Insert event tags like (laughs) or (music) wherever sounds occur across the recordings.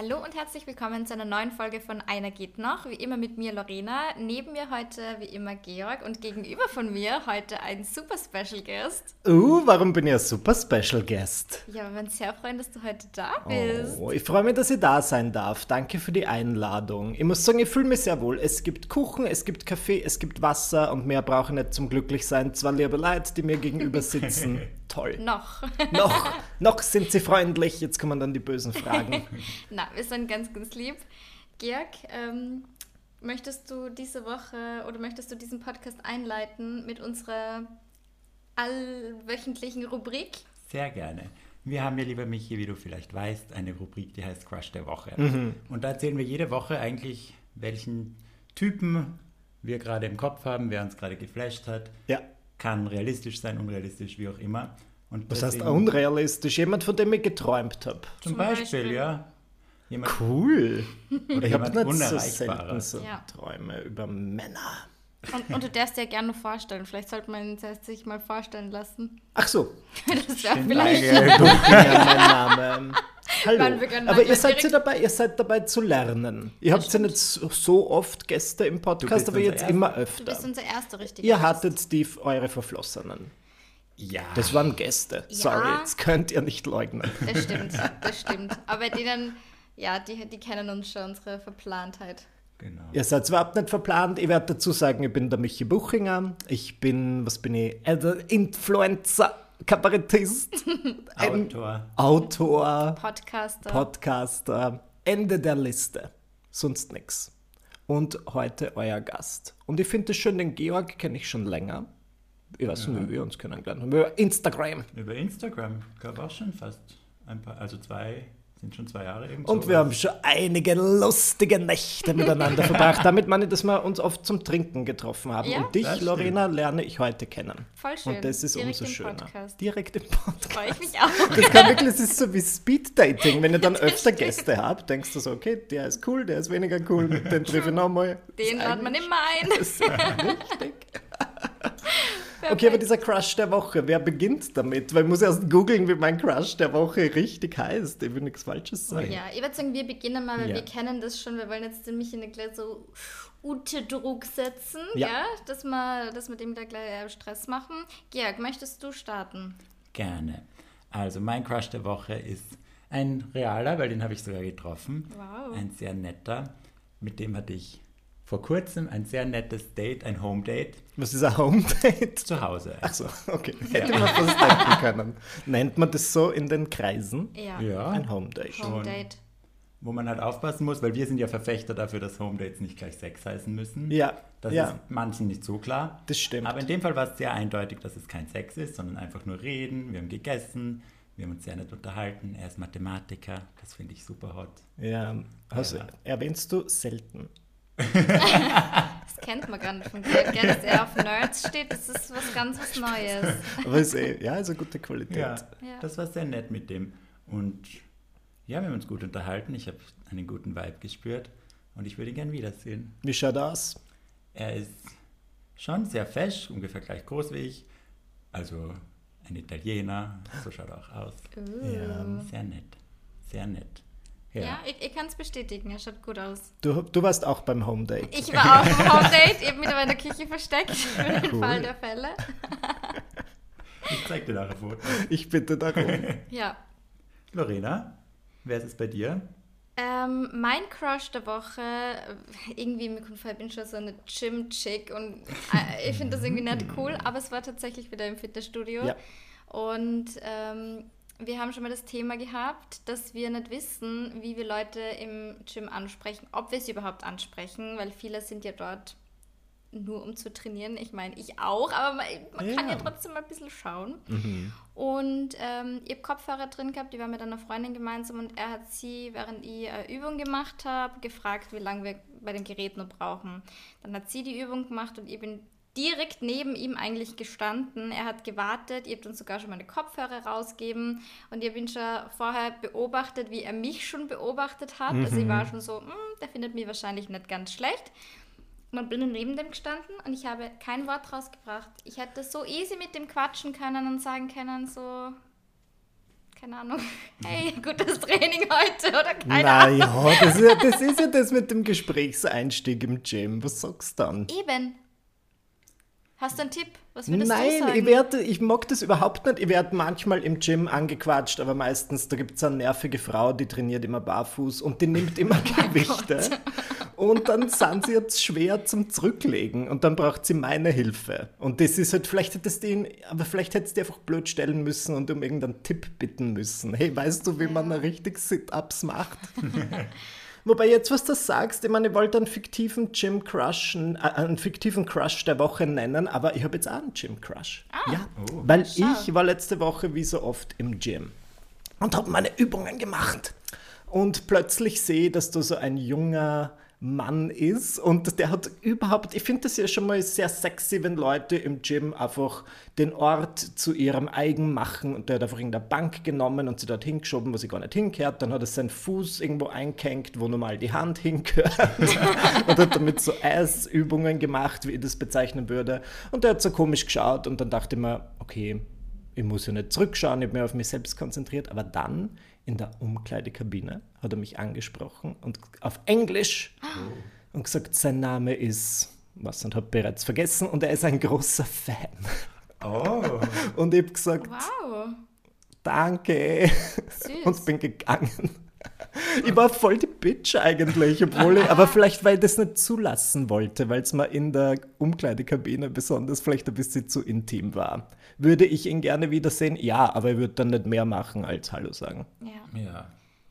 Hallo und herzlich willkommen zu einer neuen Folge von Einer geht noch. Wie immer mit mir Lorena, neben mir heute wie immer Georg und gegenüber von mir heute ein super Special Guest. Uh, warum bin ich ein super Special Guest? Ja, wir sind sehr freuen, dass du heute da bist. Oh, ich freue mich, dass ich da sein darf. Danke für die Einladung. Ich muss sagen, ich fühle mich sehr wohl. Es gibt Kuchen, es gibt Kaffee, es gibt Wasser und mehr brauche ich nicht zum Glücklichsein. Zwei liebe Leute, die mir gegenüber sitzen. (laughs) Toll. Noch. noch. (laughs) Noch sind sie freundlich. Jetzt kommen dann die bösen Fragen. (laughs) Na, wir sind ganz, ganz lieb. Georg, ähm, möchtest du diese Woche oder möchtest du diesen Podcast einleiten mit unserer allwöchentlichen Rubrik? Sehr gerne. Wir haben ja, lieber Michi, wie du vielleicht weißt, eine Rubrik, die heißt Crush der Woche. Mhm. Und da erzählen wir jede Woche eigentlich, welchen Typen wir gerade im Kopf haben, wer uns gerade geflasht hat. Ja. Kann realistisch sein, unrealistisch, wie auch immer. Und Was heißt unrealistisch? Jemand, von dem ich geträumt habe. Zum, Zum Beispiel, Beispiel, ja. Jemand, cool. Oder ich habe nicht so selten so ja. Träume über Männer. Und, und, du darfst dir ja gerne vorstellen. Vielleicht sollte man sich mal vorstellen lassen. Ach so. (laughs) das wäre vielleicht (laughs) Name. Hallo. Aber ihr seid, ja dabei, ihr seid dabei zu lernen. Ihr habt ja nicht so oft Gäste im Podcast, aber jetzt immer öfter. Du bist unser erster richtiger Ihr hattet die, eure Verflossenen. Ja. Das waren Gäste. Ja. Sorry, jetzt könnt ihr nicht leugnen. Das stimmt, das stimmt. Aber denen, ja, die, die kennen uns schon, unsere Verplantheit. Genau. Ihr seid überhaupt nicht verplant. Ich werde dazu sagen, ich bin der Michi Buchinger. Ich bin, was bin ich? Äh, Influencer, Kabarettist. (laughs) Autor. Autor. Podcaster. Podcaster. Ende der Liste. Sonst nichts. Und heute euer Gast. Und ich finde es schön, den Georg kenne ich schon länger. Ich weiß nicht, ja. wie wir uns kennengelernt haben. Über Instagram. Über Instagram, gab auch schon fast ein paar, also zwei, sind schon zwei Jahre eben. Und so wir haben schon einige lustige Nächte miteinander verbracht. Damit meine ich, dass wir uns oft zum Trinken getroffen haben. Ja, und dich, Lorena, lerne ich heute kennen. Voll schön. Und das ist Direkt umso schöner. Podcast. Direkt im Podcast. Freue ich mich auch. Das, kann wirklich, das ist so wie Speed-Dating. Wenn ihr dann öfter Gäste habt, denkst du so, okay, der ist cool, der ist weniger cool, den treffe ich nochmal. Den ladet man immer ein. Das ist (laughs) richtig. Okay, aber dieser Crush der Woche, wer beginnt damit? Weil ich muss erst googeln, wie mein Crush der Woche richtig heißt. Ich will nichts Falsches sagen. Ja, ich würde sagen, wir beginnen mal, weil ja. wir kennen das schon. Wir wollen jetzt nämlich in gleich so unter Druck setzen, ja. ja, dass, wir, dass wir dem da gleich Stress machen. Georg, möchtest du starten? Gerne. Also mein Crush der Woche ist ein realer, weil den habe ich sogar getroffen. Wow. Ein sehr netter. Mit dem hatte ich vor kurzem ein sehr nettes Date, ein Home Date. Was ist ein Home Date? Zu Hause. Ach so, okay. Hätte man das denken können. Nennt man das so in den Kreisen? Ja. ja. Ein Home Date. Home Date. Wo man halt aufpassen muss, weil wir sind ja Verfechter dafür, dass Home Dates nicht gleich Sex heißen müssen. Ja. Das ja. ist manchen nicht so klar. Das stimmt. Aber in dem Fall war es sehr eindeutig, dass es kein Sex ist, sondern einfach nur reden. Wir haben gegessen, wir haben uns sehr nett unterhalten. Er ist Mathematiker, das finde ich super hot. Ja, also ja. erwähnst du selten das kennt man gar nicht von dir. Gell, dass er auf Nerds steht, das ist was ganz was Neues. Aber ist eh, ja, ist eine gute Qualität. Ja, ja, das war sehr nett mit dem. Und ja, wir haben uns gut unterhalten. Ich habe einen guten Vibe gespürt und ich würde ihn gern wiedersehen. Wie schaut er aus? Er ist schon sehr fesch, ungefähr gleich groß wie ich. Also ein Italiener, so schaut er auch aus. Uh. Ja. Sehr nett, sehr nett. Ja, ja ich, ich kann es bestätigen, er schaut gut aus. Du, du warst auch beim Home Date. Ich war auch beim Home (laughs) Date, eben mit in der Küche versteckt, (laughs) für den cool. Fall der Fälle. Ich zeig dir nachher Foto. Ich bitte darum. (laughs) ja. Lorena, wer ist es bei dir? Ähm, mein Crush der Woche, irgendwie mir kommt vor, ich bin schon so eine Gym-Chick und äh, ich finde das irgendwie nicht cool, aber es war tatsächlich wieder im Fitnessstudio. Ja. Und ähm, wir haben schon mal das Thema gehabt, dass wir nicht wissen, wie wir Leute im Gym ansprechen, ob wir sie überhaupt ansprechen, weil viele sind ja dort nur um zu trainieren. Ich meine, ich auch, aber man, man ja. kann ja trotzdem mal ein bisschen schauen. Mhm. Und ähm, ich habe Kopfhörer drin gehabt, die war mit einer Freundin gemeinsam und er hat sie, während ich eine Übung gemacht habe, gefragt, wie lange wir bei dem Gerät noch brauchen. Dann hat sie die Übung gemacht und ich bin direkt neben ihm eigentlich gestanden. Er hat gewartet, ihr habt uns sogar schon meine Kopfhörer rausgegeben und ich habe ihn schon vorher beobachtet, wie er mich schon beobachtet hat. Mhm. Also ich mhm. war schon so, hm, der findet mich wahrscheinlich nicht ganz schlecht. Und bin neben dem gestanden und ich habe kein Wort rausgebracht. Ich hätte so easy mit dem quatschen können und sagen können, so, keine Ahnung, (laughs) hey, gutes Training heute oder keine Naja, Ahnung. das ist, ja, das ist ja das mit dem Gesprächseinstieg im Gym. Was sagst du dann? Eben. Hast du einen Tipp? Was würdest Nein, du sagen? ich, werde, ich mag das überhaupt nicht. Ich werde manchmal im Gym angequatscht, aber meistens, da gibt es eine nervige Frau, die trainiert immer barfuß und die nimmt (laughs) immer Gewichte. Und dann sind sie jetzt schwer zum Zurücklegen und dann braucht sie meine Hilfe. Und das ist halt, vielleicht hätte es den, aber vielleicht hätte es die einfach blöd stellen müssen und um irgendeinen Tipp bitten müssen. Hey, weißt du, wie man richtig Sit-Ups macht? (laughs) Wobei jetzt, was du sagst, ich meine, ich wollte einen fiktiven Gym Crush, äh, einen fiktiven Crush der Woche nennen, aber ich habe jetzt auch einen Gym Crush. ja, Oh. weil Schau. ich war letzte Woche wie so oft im Gym und habe meine Übungen gemacht. Und plötzlich sehe ich, dass da so ein junger Mann ist. Und der hat überhaupt, ich finde das ja schon mal sehr sexy, wenn Leute im Gym einfach den Ort zu ihrem eigen machen. Und der hat einfach irgendeine Bank genommen und sie dort hingeschoben, wo sie gar nicht hingehört, dann hat er seinen Fuß irgendwo eingehängt, wo normal die Hand hingehört. (laughs) Und hat damit so Eisübungen gemacht, wie ich das bezeichnen würde. Und der hat so komisch geschaut und dann dachte ich mir, okay, ich muss ja nicht zurückschauen, ich habe mich auf mich selbst konzentriert, aber dann in der Umkleidekabine hat er mich angesprochen und auf Englisch und gesagt, sein Name ist, was und habe bereits vergessen und er ist ein großer Fan. Oh, Und ich habe gesagt, Wow, danke süß. und bin gegangen. Ich war voll die Bitch eigentlich, obwohl ich, aber vielleicht, weil ich das nicht zulassen wollte, weil es mir in der Umkleidekabine besonders vielleicht ein bisschen zu intim war. Würde ich ihn gerne wiedersehen? Ja, aber er würde dann nicht mehr machen als Hallo sagen. ja. ja.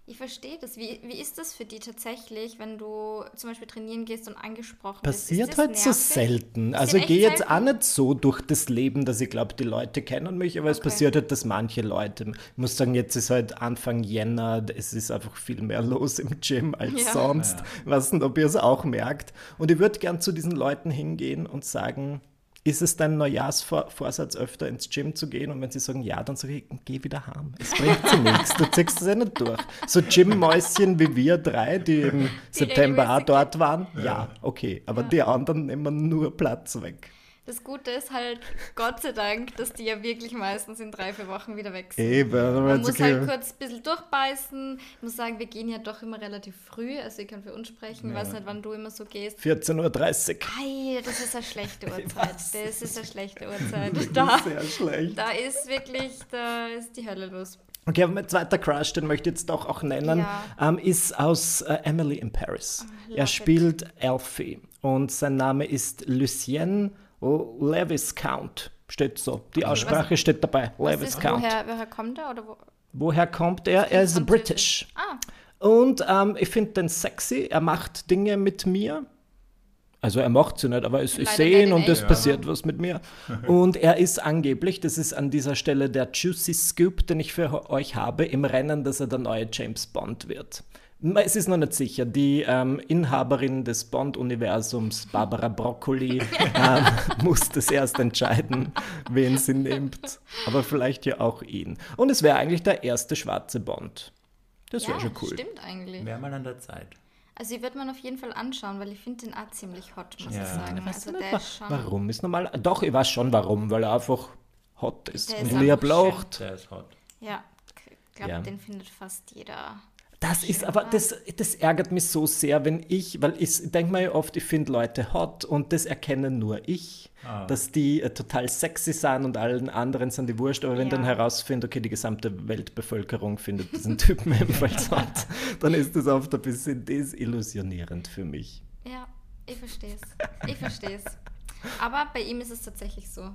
Ich verstehe das. Wie, wie ist das für die tatsächlich, wenn du zum Beispiel trainieren gehst und angesprochen Passiert bist? halt Ist das so selten. Passiert Also ich gehe jetzt selten? auch nicht so durch das Leben, dass ich glaube, die Leute kennen mich, aber es Okay. passiert halt, dass manche Leute, ich muss sagen, jetzt ist halt Anfang Jänner, es ist einfach viel mehr los im Gym als Ja. sonst. Ich weiß nicht, ob ihr es auch merkt. Und ich würde gern zu diesen Leuten hingehen und sagen, ist es dein Neujahrsvorsatz, öfter ins Gym zu gehen? Und wenn sie sagen ja, dann sage ich, geh wieder heim. Es bringt sie nichts. Du ziehst es ja nicht durch. So Gym-Mäuschen wie wir drei, die im September auch dort waren, ja, okay. Aber die anderen nehmen nur Platz weg. Das Gute ist halt, Gott sei Dank, dass die ja wirklich meistens in drei, vier Wochen wieder weg sind. Eben, aber Man muss okay. halt kurz ein bisschen durchbeißen. Ich muss sagen, wir gehen ja doch immer relativ früh. Also ich kann für uns sprechen. Ich weiß nicht, wann du immer so gehst. 14.30 Uhr. Ei, das ist eine schlechte (laughs) Uhrzeit. Das ist eine schlechte (laughs) Uhrzeit. Da, Sehr schlecht. da ist wirklich, da ist die Hölle los. Okay, aber mein zweiter Crush, den möchte ich jetzt doch auch nennen, Ja. ähm, ist aus äh, Emily in Paris. love er it. spielt Alfie und sein Name ist Lucien Leviscount. Steht so. Die Aussprache steht dabei. Was ist, Leviscount. woher, woher kommt er? Oder wo? Woher kommt er? Er ist. British. Ah, Und ähm, ich finde den sexy. Er macht Dinge mit mir. Also er macht sie nicht, aber ich Leider sehe ihn und es echt, passiert was mit mir. (laughs) Und er ist angeblich, das ist an dieser Stelle der Juicy Scoop, den ich für euch habe, im Rennen, dass er der neue James Bond wird. Es ist noch nicht sicher. Die ähm, Inhaberin des Bond-Universums, Barbara Broccoli, (laughs) ähm, muss das erst entscheiden, wen sie nimmt. Aber vielleicht ja auch ihn. Und es wäre eigentlich der erste schwarze Bond. Das ja, wäre schon cool. stimmt eigentlich. Wäre mal an der Zeit. Also ich würde man auf jeden Fall anschauen, weil ich finde den auch ziemlich hot, muss Ja. ich sagen. Weißt du Also nicht, der wa- ist schon... warum ist normal? Doch, ich weiß schon warum, weil er einfach hot ist Der und einfach lacht. Der ist hot. Ja, ich glaube, Ja. den findet fast jeder. Das ist aber, das, das ärgert mich so sehr, wenn ich, weil ich denke ja oft, ich finde Leute hot und das erkennen nur ich, Ah. dass die äh, total sexy sind und allen anderen sind die wurscht, aber wenn Ja. dann herausfindet, okay, die gesamte Weltbevölkerung findet diesen (laughs) Typen ebenfalls hot, dann ist das oft ein bisschen desillusionierend für mich. Ja, ich verstehe es. Ich verstehe es. Aber bei ihm ist es tatsächlich so.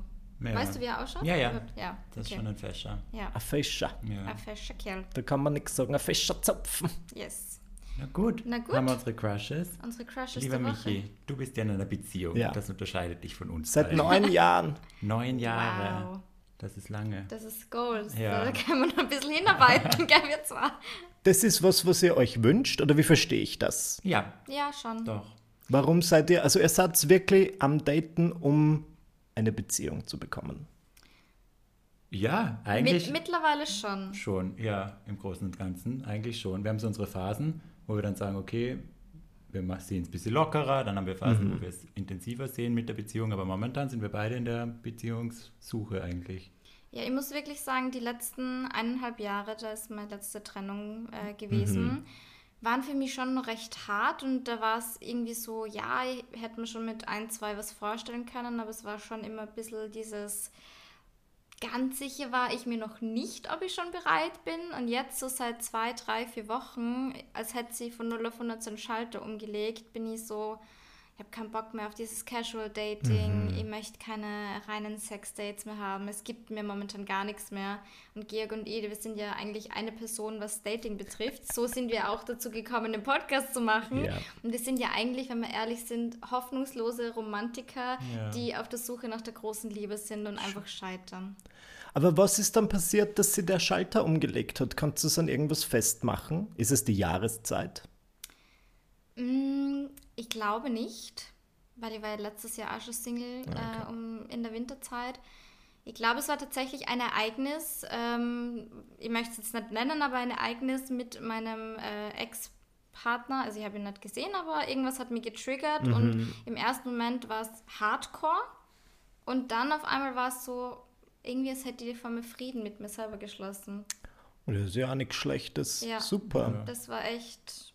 Ja. Weißt du, wie er ausschaut? Ja, ja. Ja, Das ist okay. schon ein Fäscher. Ja, Ein Fischer. Ja. ein fescher Kerl. Da kann man nichts sagen, ein Fischerzopfen. Yes. Na gut. Na gut. Haben wir unsere Crushes. Unsere Crushes Lieber der Woche. Michi, du bist ja in einer Beziehung. Ja. Das unterscheidet dich von uns. Seit beiden. neun (laughs) Jahren. Neun Jahre. Wow. Das ist lange. Das ist Goals. Ja. Da kann man noch ein bisschen hinarbeiten, (laughs) gell, wir zwar. Das ist was, was ihr euch wünscht, oder wie verstehe ich das? Ja, Ja, schon. doch. Warum seid ihr, also ihr seid wirklich am Daten, um eine Beziehung zu bekommen? Ja, eigentlich Mit, mittlerweile schon. schon. Ja, im Großen und Ganzen eigentlich schon. Wir haben so unsere Phasen, wo wir dann sagen, okay, wir sehen es ein bisschen lockerer, dann haben wir Phasen, Mhm. wo wir es intensiver sehen mit der Beziehung, aber momentan sind wir beide in der Beziehungssuche eigentlich. Ja, ich muss wirklich sagen, die letzten eineinhalb Jahre, da ist meine letzte Trennung äh, gewesen, mhm. Waren für mich schon recht hart und da war es irgendwie so, ja, ich hätte mir schon mit ein, zwei was vorstellen können, aber es war schon immer ein bisschen dieses, ganz sicher war ich mir noch nicht, ob ich schon bereit bin. Und jetzt so seit zwei, drei, vier Wochen, als hätte sie von 0 auf 100 so einen Schalter umgelegt, bin ich so, ich habe keinen Bock mehr auf dieses Casual Dating, mhm. ich möchte keine reinen Sex-Dates mehr haben, es gibt mir momentan gar nichts mehr. Und Georg und Ede, wir sind ja eigentlich eine Person, was Dating betrifft. So sind wir auch dazu gekommen, den Podcast zu machen. Ja. Und wir sind ja eigentlich, wenn wir ehrlich sind, hoffnungslose Romantiker, ja. die auf der Suche nach der großen Liebe sind und einfach scheitern. Aber was ist dann passiert, dass sie der Schalter umgelegt hat? Kannst du es an irgendwas festmachen? Ist es die Jahreszeit? Mm, ich glaube nicht, weil ich war ja letztes Jahr auch schon Single ah, okay. äh, um, in der Winterzeit. Ich glaube, es war tatsächlich ein Ereignis, ähm, ich möchte es jetzt nicht nennen, aber ein Ereignis mit meinem äh, Ex-Partner. Also ich habe ihn nicht gesehen, aber irgendwas hat mich getriggert mhm. und im ersten Moment war es Hardcore und dann auf einmal war es so, irgendwie als hätte die vor mir Frieden mit mir selber geschlossen. Das ist ja auch nichts Schlechtes. Ja, Super. Das war echt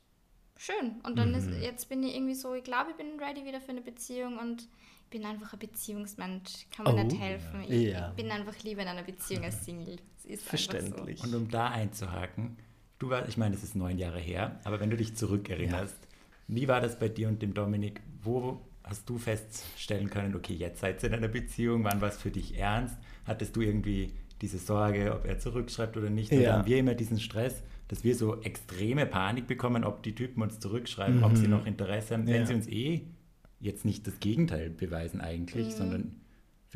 schön. Und dann mhm. ist, jetzt bin ich irgendwie so, ich glaube, ich bin ready wieder für eine Beziehung und ich bin einfach ein Beziehungsmensch. Kann mir oh, nicht helfen. Ich, ja. ich, bin einfach lieber in einer Beziehung als Single. Verständlich. So. Und um da einzuhaken, du warst, ich meine, es ist neun Jahre her, aber wenn du dich zurückerinnerst, ja. wie war das bei dir und dem Dominik? Wo hast du feststellen können, okay, jetzt seid ihr in einer Beziehung, wann war es für dich ernst? Hattest du irgendwie diese Sorge, ob er zurückschreibt oder nicht? Ja. Oder haben wir immer diesen Stress? Dass wir so extreme Panik bekommen, ob die Typen uns zurückschreiben, mhm. ob sie mhm. noch Interesse haben, wenn ja. sie uns eh jetzt nicht das Gegenteil beweisen eigentlich, mhm. sondern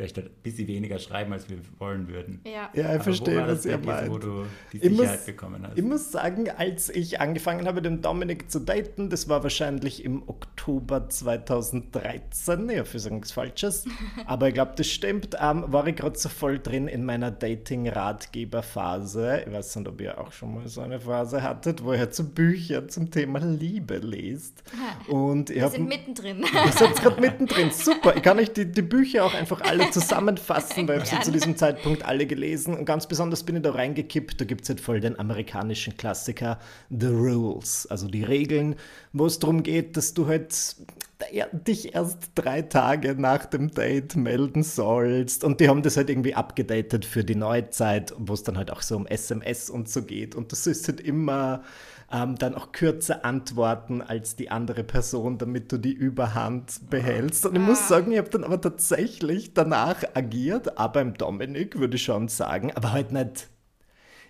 vielleicht ein bisschen weniger schreiben, als wir wollen würden. Ja, ja ich verstehe, was ihr meint. Wo du die Sicherheit muss, bekommen hast. Ich muss sagen, als ich angefangen habe, den Dominik zu daten, das war wahrscheinlich im Oktober 2013, ja, für sagen nichts Falsches, (laughs) aber ich glaube, das stimmt, ähm, war ich gerade so voll drin in meiner Dating-Ratgeber-Phase. Ich weiß nicht, ob ihr auch schon mal so eine Phase hattet, wo ihr zu Bücher zum Thema Liebe lest. Und Wir hab, sind mittendrin. Ihr seid gerade mittendrin, (laughs) super. Ich kann euch die, die Bücher auch einfach alle zusammenfassen, weil ich sie zu diesem Zeitpunkt alle gelesen und ganz besonders bin ich da reingekippt. Da gibt es halt voll den amerikanischen Klassiker The Rules, also die Regeln, wo es darum geht, dass du halt dich erst drei Tage nach dem Date melden sollst. Und die haben das halt irgendwie abgedatet für die Neuzeit, wo es dann halt auch so um SMS und so geht. Und das ist halt immer ähm, dann auch kürzer antworten als die andere Person, damit du die Überhand behältst. Und ich muss ah. sagen, ich habe dann aber tatsächlich danach agiert, aber im Dominik würde ich schon sagen, aber halt nicht.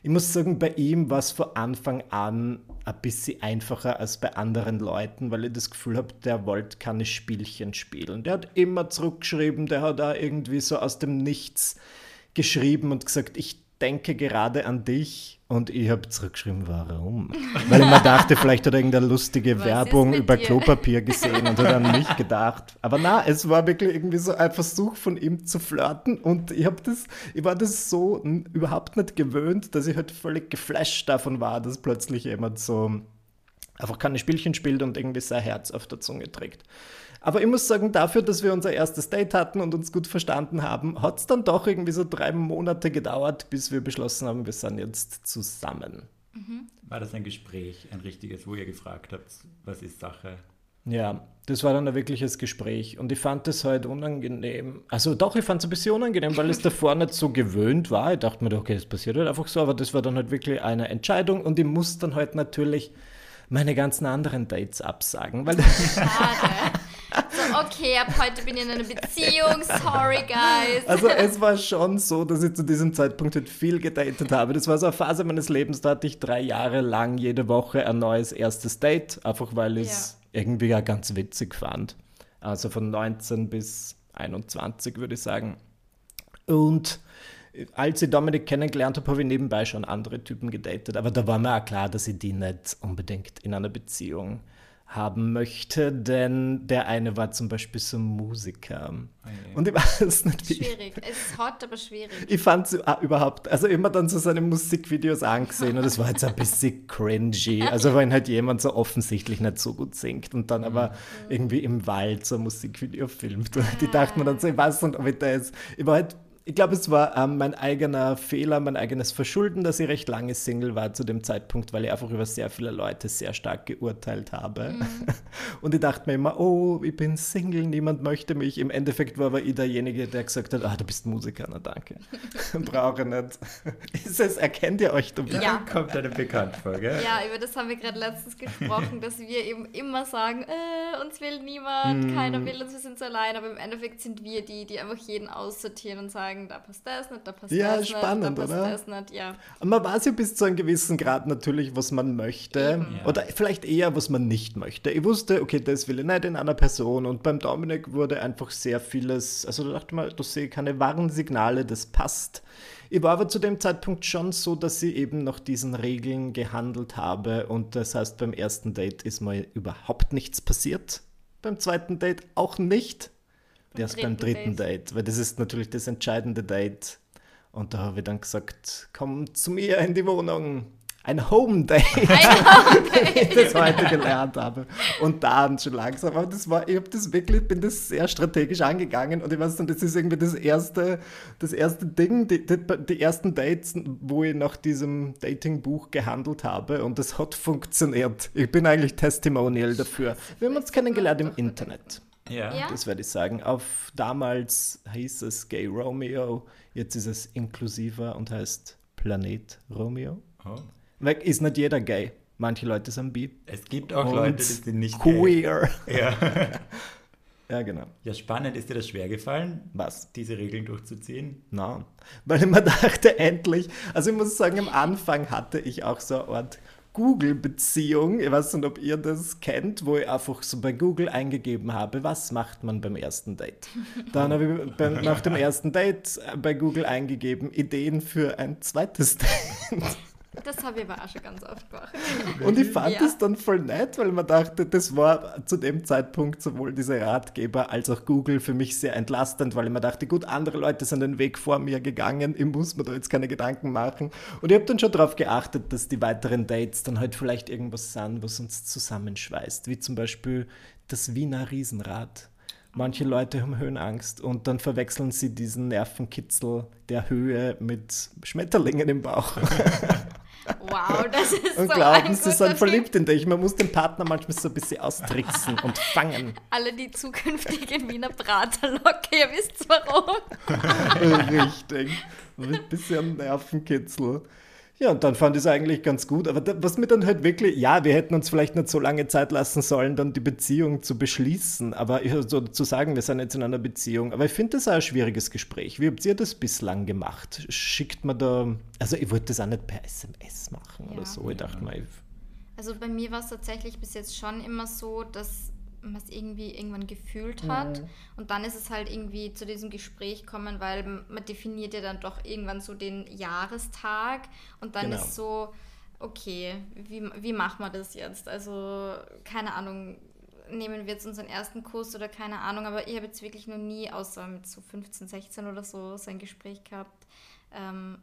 Ich muss sagen, bei ihm war es von Anfang an ein bisschen einfacher als bei anderen Leuten, weil ich das Gefühl habe, der wollte keine Spielchen spielen. Der hat immer zurückgeschrieben, der hat da irgendwie so aus dem Nichts geschrieben und gesagt, ich denke gerade an dich und ich habe zurückgeschrieben, warum? Weil ich mir dachte, vielleicht hat er irgendeine lustige Was Werbung über dir? Klopapier gesehen und hat an mich gedacht. Aber na, es war wirklich irgendwie so ein Versuch von ihm zu flirten und ich habe das, ich war das so überhaupt nicht gewöhnt, dass ich halt völlig geflasht davon war, dass plötzlich jemand so einfach keine Spielchen spielt und irgendwie sein Herz auf der Zunge trägt. Aber ich muss sagen, dafür, dass wir unser erstes Date hatten und uns gut verstanden haben, hat es dann doch irgendwie so drei Monate gedauert, bis wir beschlossen haben, wir sind jetzt zusammen. Mhm. War das ein Gespräch, ein richtiges, wo ihr gefragt habt, was ist Sache? Ja, das war dann ein wirkliches Gespräch und ich fand das halt unangenehm. Also doch, ich fand es ein bisschen unangenehm, weil es (laughs) davor nicht so gewöhnt war. Ich dachte mir, okay, das passiert halt einfach so, aber das war dann halt wirklich eine Entscheidung und ich muss dann halt natürlich meine ganzen anderen Dates absagen. Weil (laughs) Schade. So, okay, ab heute bin ich in einer Beziehung. Sorry, guys. Also es war schon so, dass ich zu diesem Zeitpunkt halt viel gedatet habe. Das war so eine Phase meines Lebens, da hatte ich drei Jahre lang jede Woche ein neues erstes Date, einfach weil ich es ja. irgendwie ja ganz witzig fand. Also von 19 bis 21 würde ich sagen. Und als ich Dominik kennengelernt habe, habe ich nebenbei schon andere Typen gedatet. Aber da war mir auch klar, dass ich die nicht unbedingt in einer Beziehung haben möchte, denn der eine war zum Beispiel so ein Musiker. Oh, Und ich weiß nicht, wie. Schwierig. Es ist hot, aber schwierig. Ich fand es ah, überhaupt, also immer dann so seine Musikvideos angesehen und es war jetzt ein bisschen cringy. Also wenn halt jemand so offensichtlich nicht so gut singt und dann aber mhm. irgendwie im Wald so ein Musikvideo filmt. Und die dachten mir dann so, ich weiß nicht, ob ich da jetzt, ich war halt ich glaube, es war ähm, mein eigener Fehler, mein eigenes Verschulden, dass ich recht lange Single war zu dem Zeitpunkt, weil ich einfach über sehr viele Leute sehr stark geurteilt habe. Mhm. (laughs) Und ich dachte mir immer, oh, ich bin Single, niemand möchte mich. Im Endeffekt war aber ich derjenige, der gesagt hat, ah, du bist Musiker, na danke. (laughs) Brauche nicht. (laughs) Ist es, erkennt ihr euch? Ja, ja. kommt eine bekannt vor, gell? Ja, über das haben wir gerade letztens gesprochen, dass wir eben immer sagen, äh, uns will niemand, mm. keiner will uns, wir sind so allein, aber im Endeffekt sind wir die, die einfach jeden aussortieren und sagen, da passt das nicht, da passt ja, das spannend, nicht, da passt oder? das nicht, ja. Und man weiß ja bis zu einem gewissen Grad natürlich, was man möchte ja. oder vielleicht eher, was man nicht möchte. Ich wusste, okay, das will ich nicht in einer Person und beim Dominik wurde einfach sehr vieles, also da dachte ich mal, du sehe keine Warnsignale, das passt. Ich war aber zu dem Zeitpunkt schon so, dass ich eben nach diesen Regeln gehandelt habe und das heißt, beim ersten Date ist mal überhaupt nichts passiert. Beim zweiten Date auch nicht. Beim Erst beim dritten Date. Date, weil das ist natürlich das entscheidende Date. Und da habe ich dann gesagt, komm zu mir in die Wohnung ein Home Day, (laughs) wie ich das heute gelernt habe. Und dann schon langsam, aber das war, ich habe das wirklich, bin das sehr strategisch angegangen und ich weiß nicht, das ist irgendwie das erste, das erste Ding, die, die, die ersten Dates, wo ich nach diesem Datingbuch gehandelt habe und das hat funktioniert. Ich bin eigentlich Testimonial dafür. Wir haben uns kennengelernt im Internet. Ja. Ja? Das werde ich sagen. Auf damals hieß es Gay Romeo, jetzt ist es inklusiver und heißt Planet Romeo. Oh. Weil ist nicht jeder gay. Manche Leute sind bi. Es gibt auch Leute, die sind nicht queer. gay. (laughs) Ja. ja, genau. Ja, spannend. Ist dir das schwer gefallen, Was? diese Regeln durchzuziehen? Nein. Weil ich mir (laughs) dachte, endlich, also ich muss sagen, am Anfang hatte ich auch so eine Art Google-Beziehung. Ich weiß nicht, ob ihr das kennt, wo ich einfach so bei Google eingegeben habe, was macht man beim ersten Date. Dann habe ich beim, nach dem ersten Date bei Google eingegeben, Ideen für ein zweites (laughs) Date. Das habe ich aber auch schon ganz oft gemacht. (laughs) Und ich fand Ja. das dann voll nett, weil man dachte, das war zu dem Zeitpunkt sowohl diese Ratgeber als auch Google für mich sehr entlastend, weil ich mir dachte, gut, andere Leute sind den Weg vor mir gegangen, ich muss mir da jetzt keine Gedanken machen. Und ich habe dann schon darauf geachtet, dass die weiteren Dates dann halt vielleicht irgendwas sind, was uns zusammenschweißt, wie zum Beispiel das Wiener Riesenrad. Manche Leute haben Höhenangst und dann verwechseln sie diesen Nervenkitzel der Höhe mit Schmetterlingen im Bauch. (laughs) Wow, das ist Und so glauben, ein sie sind verliebt in dich. Man muss den Partner manchmal so ein bisschen austricksen und fangen. Alle, die zukünftig in Wiener Prater locken, ihr wisst warum. (laughs) Richtig. Ein bisschen Nervenkitzel. Ja, und dann fand ich es eigentlich ganz gut. Aber da, was mir dann halt wirklich, ja, wir hätten uns vielleicht nicht so lange Zeit lassen sollen, dann die Beziehung zu beschließen. Aber ich- so zu sagen, wir sind jetzt in einer Beziehung. Aber ich finde das auch ein schwieriges Gespräch. Wie habt ihr das bislang gemacht? Schickt man da, also ich wollte das auch nicht per SMS machen oder Ja. so. Ich dachte mal, ich, Also bei mir war es tatsächlich bis jetzt schon immer so, dass man es irgendwie irgendwann gefühlt hat. Und dann ist es halt irgendwie zu diesem Gespräch kommen, weil man definiert ja dann doch irgendwann so den Jahrestag. Und dann Genau. ist so, okay, wie, wie machen wir das jetzt? Also keine Ahnung, nehmen wir jetzt unseren ersten Kurs oder keine Ahnung. Aber ich habe jetzt wirklich noch nie, außer mit so 15, 16 oder so, so ein Gespräch gehabt. Ähm,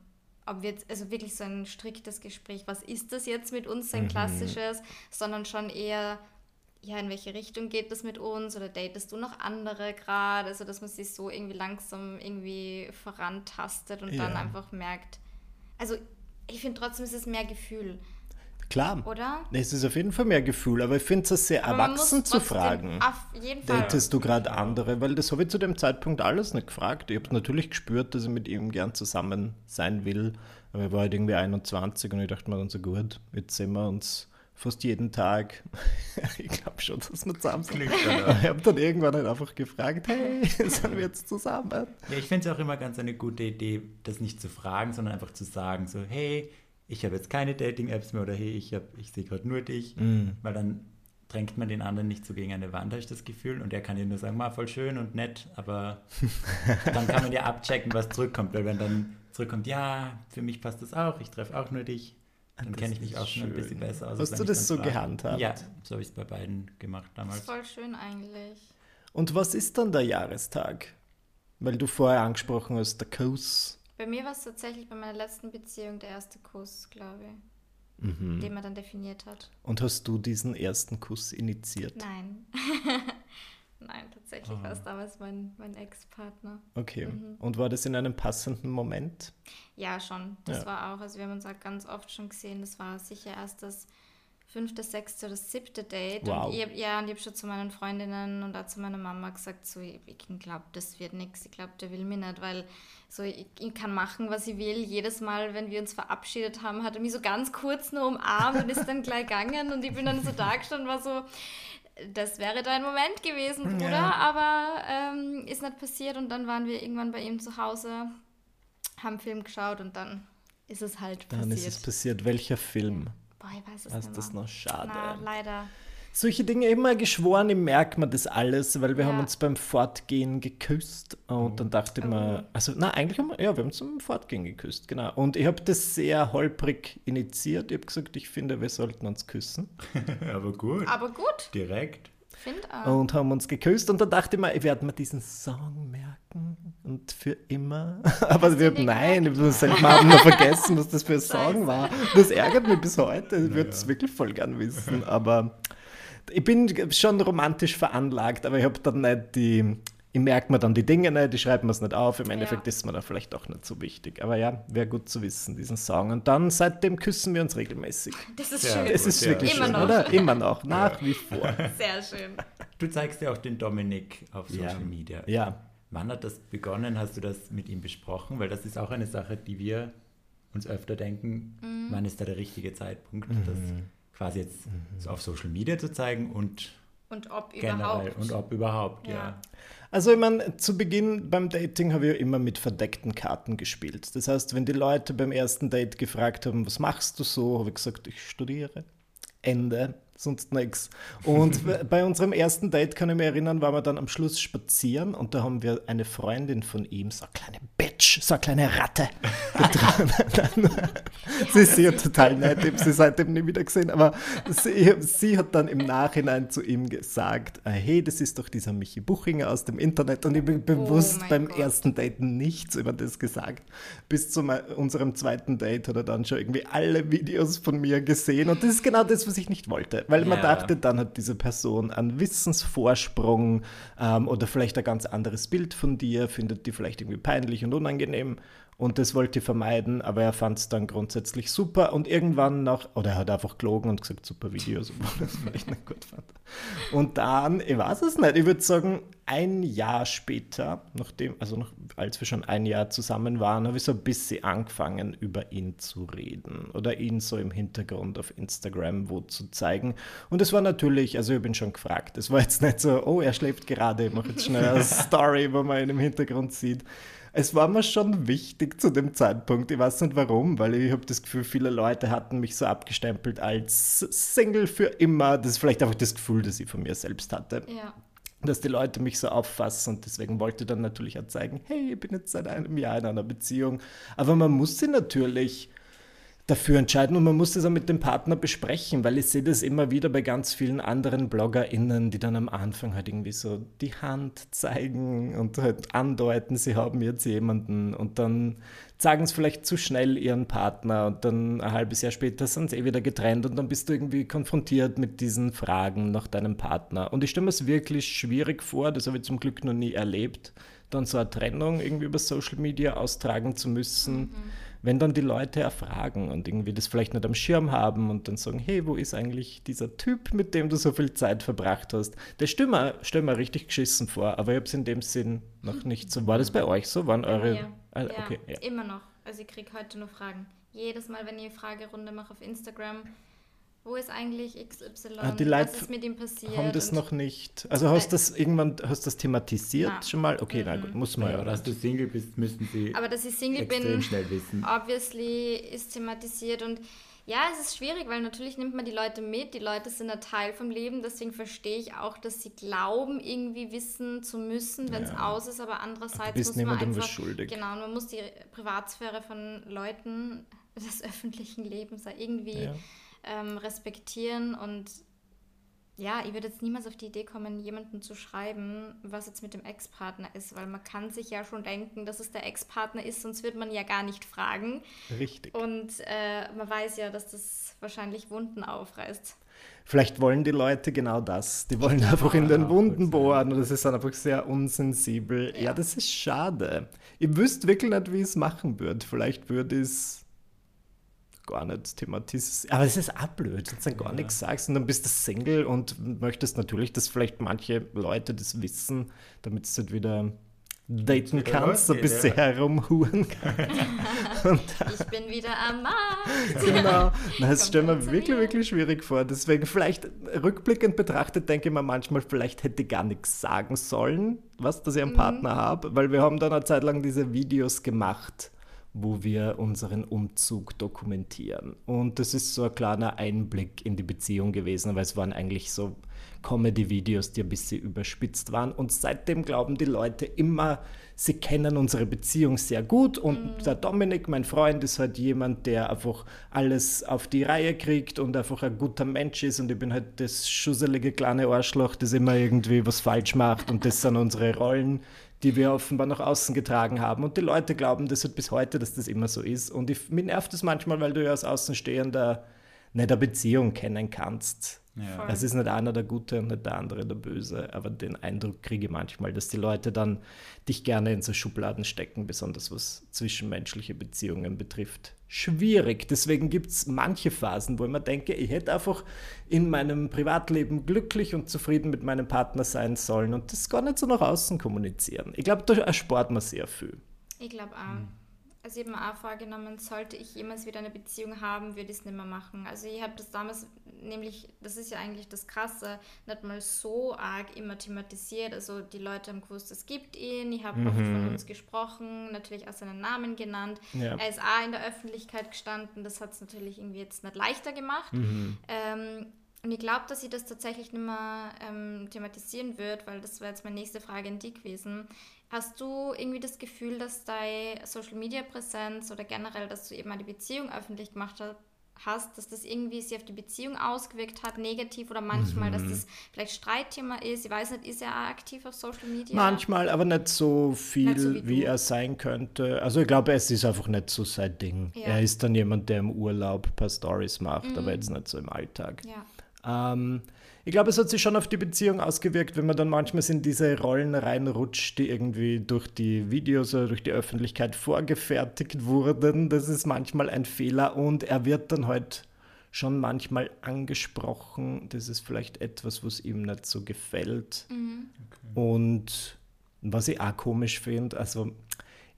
ob wir jetzt, also wirklich so ein striktes Gespräch, was ist das jetzt mit uns, ein klassisches, sondern schon eher, ja, in welche Richtung geht das mit uns oder datest du noch andere gerade, also dass man sich so irgendwie langsam irgendwie vorantastet und dann Ja. einfach merkt, also ich finde trotzdem ist es mehr Gefühl, klar. oder? Es ist auf jeden Fall mehr Gefühl, aber ich finde es sehr Aber erwachsen zu fragen. Auf jeden Fall. Datest du gerade andere? Weil das habe ich zu dem Zeitpunkt alles nicht gefragt. Ich habe natürlich gespürt, dass ich mit ihm gern zusammen sein will. Aber ich war halt irgendwie 21 und ich dachte mir dann so, gut, jetzt sehen wir uns fast jeden Tag. (laughs) ich glaube schon, dass wir zusammen sind. Glück? Ich habe dann irgendwann halt einfach gefragt, hey, (laughs) sind wir jetzt zusammen? Ja, ich finde es auch immer ganz eine gute Idee, das nicht zu fragen, sondern einfach zu sagen, so, hey, ich habe jetzt keine Dating-Apps mehr oder hey, ich, hab- ich sehe gerade nur dich, weil dann drängt man den anderen nicht so gegen eine Wand, habe ich das Gefühl, und er kann dir nur sagen, ma, voll schön und nett, aber (laughs) dann kann man ja abchecken, was zurückkommt, weil wenn dann zurückkommt, ja, für mich passt das auch, ich treffe auch nur dich, dann Das kenne ich mich auch schon ein schön. bisschen besser aus. Hast als wenn du ich das so gehandhabt? Ja, so habe ich es bei beiden gemacht das damals. ist voll schön eigentlich. Und was ist dann der Jahrestag? Weil du vorher angesprochen hast, der Kuss. Bei mir war es tatsächlich bei meiner letzten Beziehung der erste Kuss, glaube ich, Mhm. den man dann definiert hat. Und hast du diesen ersten Kuss initiiert? Nein. (laughs) Nein, tatsächlich war es damals mein, mein Ex-Partner. Okay. Mhm. Und war das in einem passenden Moment? Ja, schon. Das ja. war auch, also wir haben uns auch ganz oft schon gesehen, das war sicher erst das fünfte, sechste oder siebte Date. Wow. Und ich, ja, und ich habe schon zu meinen Freundinnen und auch zu meiner Mama gesagt, so, ich, ich glaube, das wird nichts. Ich glaube, der will mich nicht, weil so, ich, ich, kann machen, was ich will. Jedes Mal, wenn wir uns verabschiedet haben, hat er mich so ganz kurz nur umarmt und ist dann gleich gegangen. Und ich bin dann so da gestanden, war so, das wäre dein Moment gewesen, Bruder, ja. aber ähm, ist nicht passiert. Und dann waren wir irgendwann bei ihm zu Hause, haben Film geschaut und dann ist es halt passiert. Dann ist es passiert. Welcher Film? Boah, ich weiß es das nicht. Das noch schade. Na, leider. Solche Dinge immer geschworen, ich merke mir das alles, weil wir ja. haben uns beim Fortgehen geküsst und oh. dann dachte ich oh. mir, also na eigentlich haben wir, ja, wir haben uns beim Fortgehen geküsst, genau. Und ich habe das sehr holprig initiiert. Ich habe gesagt, ich finde, wir sollten uns küssen. (laughs) Aber gut. Aber gut. Direkt. Find auch. Und haben uns geküsst und dann dachte ich mir, ich werde mir diesen Song merken und für immer. (laughs) Aber wir, nein, ich habe selten Abend noch vergessen, was das für ein (laughs) Song war. Das ärgert mich bis heute. Ich würde es wirklich voll gern wissen. Aber ich bin schon romantisch veranlagt, aber ich habe dann nicht die ich merke mir dann die Dinge nicht, ich schreibe mir es nicht auf. Im Endeffekt ja. ist mir da vielleicht auch nicht so wichtig. Aber ja, wäre gut zu wissen, diesen Song. Und dann seitdem küssen wir uns regelmäßig. Das ist ja, schön. Das ist wirklich Immer schön, noch. oder? Immer noch, nach wie vor. Sehr schön. Du zeigst ja auch den Dominik auf Social ja. Media. Ja. Wann hat das begonnen? Hast du das mit ihm besprochen? Weil das ist auch eine Sache, die wir uns öfter denken. Mhm. Wann ist da der richtige Zeitpunkt, mhm. das quasi jetzt mhm. so auf Social Media zu zeigen und und ob generell überhaupt. und ob überhaupt, ja. ja. Also ich meine, zu Beginn beim Dating habe ich immer mit verdeckten Karten gespielt. Das heißt, wenn die Leute beim ersten Date gefragt haben, was machst du so, habe ich gesagt, ich studiere. Ende sonst nichts. Und (laughs) bei unserem ersten Date, kann ich mich erinnern, waren wir dann am Schluss spazieren und da haben wir eine Freundin von ihm, so eine kleine So eine kleine Ratte, (laughs) sie ist ja total nett, ich habe sie seitdem nie wieder gesehen, aber sie, sie, hat dann im Nachhinein zu ihm gesagt, ah, hey, das ist doch dieser Michi Buchinger aus dem Internet und ich bin bewusst oh beim Gott. ersten Date nichts über das gesagt. Bis zu unserem zweiten Date hat er dann schon irgendwie alle Videos von mir gesehen und das ist genau das, was ich nicht wollte weil man ja. dachte, dann hat diese Person einen Wissensvorsprung ähm, oder vielleicht ein ganz anderes Bild von dir, findet die vielleicht irgendwie peinlich und unangenehm und das wollte ich vermeiden, aber er fand es dann grundsätzlich super und irgendwann noch, oder er hat einfach gelogen und gesagt, super Videos, (laughs) obwohl das vielleicht nicht gut fand. Und dann, ich weiß es nicht, ich würde sagen, ein Jahr später, nachdem, also noch, als wir schon ein Jahr zusammen waren, habe ich so ein bisschen angefangen, über ihn zu reden oder ihn so im Hintergrund auf Instagram wo zu zeigen. Und es war natürlich, also ich bin schon gefragt, es war jetzt nicht so, oh, er schläft gerade, ich mache jetzt schnell eine (laughs) Story, wo man ihn im Hintergrund sieht es war mir schon wichtig zu dem Zeitpunkt. Ich weiß nicht warum, weil ich habe das Gefühl, viele Leute hatten mich so abgestempelt als Single für immer. Das ist vielleicht einfach das Gefühl, das ich von mir selbst hatte. Ja. Dass die Leute mich so auffassen und deswegen wollte ich dann natürlich auch zeigen, hey, ich bin jetzt seit einem Jahr in einer Beziehung. Aber man muss sie natürlich dafür entscheiden und man muss das auch mit dem Partner besprechen, weil ich sehe das immer wieder bei ganz vielen anderen BloggerInnen, die dann am Anfang halt irgendwie so die Hand zeigen und halt andeuten, sie haben jetzt jemanden und dann sagen es vielleicht zu schnell ihren Partner und dann ein halbes Jahr später sind sie eh wieder getrennt und dann bist du irgendwie konfrontiert mit diesen Fragen nach deinem Partner. Und ich stelle mir es wirklich schwierig vor, das habe ich zum Glück noch nie erlebt, dann so eine Trennung irgendwie über Social Media austragen zu müssen. Mhm wenn dann die Leute erfragen und irgendwie das vielleicht nicht am Schirm haben und dann sagen, hey, wo ist eigentlich dieser Typ, mit dem du so viel Zeit verbracht hast? Das stell mir, stell mir richtig geschissen vor, aber ich habe es in dem Sinn noch nicht so. War das bei euch so? Waren eure... Ja, ah, okay, ja. immer noch. Also ich kriege heute nur Fragen. Jedes Mal, wenn ich eine Fragerunde mache auf Instagram, wo ist eigentlich XY? Ah, die Leute was ist mit ihm passiert? Haben das noch nicht. Also hast du das irgendwann hast das thematisiert na. schon mal? Okay, mhm. na gut, muss man ja. Oder dass du Single bist, müssen sie. Aber dass ich Single bin, schnell wissen. obviously ist thematisiert und ja, es ist schwierig, weil natürlich nimmt man die Leute mit. Die Leute sind ein Teil vom Leben, deswegen verstehe ich auch, dass sie glauben, irgendwie wissen zu müssen, wenn es ja. aus ist. Aber andererseits muss man einfach schuldig. genau, man muss die Privatsphäre von Leuten des öffentlichen Lebens irgendwie ja ähm, respektieren und ja, ich würde jetzt niemals auf die Idee kommen, jemanden zu schreiben, was jetzt mit dem Ex-Partner ist, weil man kann sich ja schon denken, dass es der Ex-Partner ist, sonst würde man ja gar nicht fragen. Richtig. Und äh, man weiß ja, dass das wahrscheinlich Wunden aufreißt. Vielleicht wollen die Leute genau das. Die wollen einfach in den Wunden bohren und das ist dann einfach sehr unsensibel. Ja. ja, das ist schade. Ihr wüsst wirklich nicht, wie ich es machen würde. Vielleicht würde ich es gar nicht thematisieren. Aber es ist auch blöd, wenn du dann gar ja. nichts sagst und dann bist du Single und möchtest natürlich, dass vielleicht manche Leute das wissen, damit es halt wieder daten kannst, so ein bisschen ja. herumhuren (laughs) kannst. (laughs) ich bin wieder am Markt. Genau. (laughs) das stelle mir wirklich, mir. wirklich schwierig vor. Deswegen vielleicht rückblickend betrachtet denke ich mir manchmal, vielleicht hätte ich gar nichts sagen sollen, was, dass ich einen mhm. Partner habe, weil wir haben dann eine Zeit lang diese Videos gemacht wo wir unseren Umzug dokumentieren. Und das ist so ein kleiner Einblick in die Beziehung gewesen, weil es waren eigentlich so Comedy-Videos, die ein bisschen überspitzt waren. Und seitdem glauben die Leute immer, sie kennen unsere Beziehung sehr gut. Und mhm. der Dominik, mein Freund, ist halt jemand, der einfach alles auf die Reihe kriegt und einfach ein guter Mensch ist. Und ich bin halt das schusselige kleine Arschloch, das immer irgendwie was falsch macht. Und das sind unsere Rollen die wir offenbar nach außen getragen haben. Und die Leute glauben das halt bis heute, dass das immer so ist. Und ich, mir nervt es manchmal, weil du ja als Außenstehender nicht eine Beziehung kennen kannst. Ja. Es ist nicht einer der Gute und nicht der andere der Böse, aber den Eindruck kriege ich manchmal, dass die Leute dann dich gerne in so Schubladen stecken, besonders was zwischenmenschliche Beziehungen betrifft. Schwierig. Deswegen gibt es manche Phasen, wo ich mir denke, ich hätte einfach in meinem Privatleben glücklich und zufrieden mit meinem Partner sein sollen und das gar nicht so nach außen kommunizieren. Ich glaube, da erspart man sehr viel. Ich glaube auch. Mhm also ich mir auch vorgenommen, sollte ich jemals wieder eine Beziehung haben, würde ich es nicht mehr machen. Also ich habe das damals nämlich, das ist ja eigentlich das Krasse, nicht mal so arg immer thematisiert. Also die Leute haben gewusst, es gibt ihn, ich habe mhm. oft von uns gesprochen, natürlich auch seinen Namen genannt. Ja. Er ist auch in der Öffentlichkeit gestanden, das hat es natürlich irgendwie jetzt nicht leichter gemacht. Mhm. Ähm, und ich glaube, dass sie das tatsächlich nicht mehr ähm, thematisieren wird, weil das wäre jetzt meine nächste Frage an dich gewesen. Hast du irgendwie das Gefühl, dass deine Social Media Präsenz oder generell, dass du eben eine Beziehung öffentlich gemacht hast, dass das irgendwie sich auf die Beziehung ausgewirkt hat, negativ oder manchmal, mhm. dass das vielleicht Streitthema ist? Ich weiß nicht, ist er aktiv auf Social Media? Manchmal, aber nicht so viel, nicht so wie, wie er sein könnte. Also ich glaube, es ist einfach nicht so sein Ding. Ja. Er ist dann jemand, der im Urlaub ein paar Stories macht, mhm. aber jetzt nicht so im Alltag. Ja. Ähm, ich glaube, es hat sich schon auf die Beziehung ausgewirkt, wenn man dann manchmal in diese Rollen reinrutscht, die irgendwie durch die Videos oder durch die Öffentlichkeit vorgefertigt wurden. Das ist manchmal ein Fehler und er wird dann halt schon manchmal angesprochen. Das ist vielleicht etwas, was ihm nicht so gefällt. Mhm. Okay. Und was ich auch komisch finde, also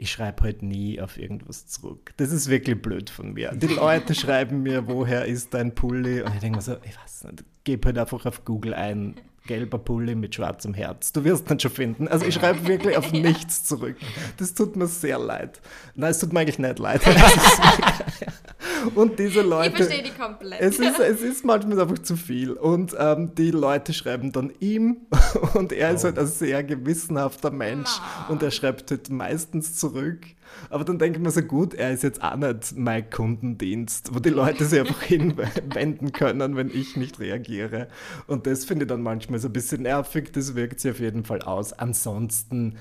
ich schreibe halt nie auf irgendwas zurück. Das ist wirklich blöd von mir. Die (laughs) Leute schreiben mir, woher ist dein Pulli? Und ich denke mir so, ich weiß nicht, gebe halt einfach auf Google ein, gelber Pulli mit schwarzem Herz. Du wirst dann schon finden. Also ich schreibe wirklich auf (laughs) nichts zurück. Das tut mir sehr leid. Nein, es tut mir eigentlich nicht leid. (laughs) Und diese Leute. Ich verstehe die komplett. Es ist, es ist manchmal einfach zu viel. Und ähm, die Leute schreiben dann ihm (laughs) und er oh. ist halt ein sehr gewissenhafter Mensch oh. und er schreibt halt meistens zurück. Aber dann denke ich mir so, gut, er ist jetzt auch nicht mein Kundendienst, wo die Leute sich einfach (laughs) hinwenden können, wenn ich nicht reagiere. Und das finde ich dann manchmal so ein bisschen nervig, das wirkt sich auf jeden Fall aus. Ansonsten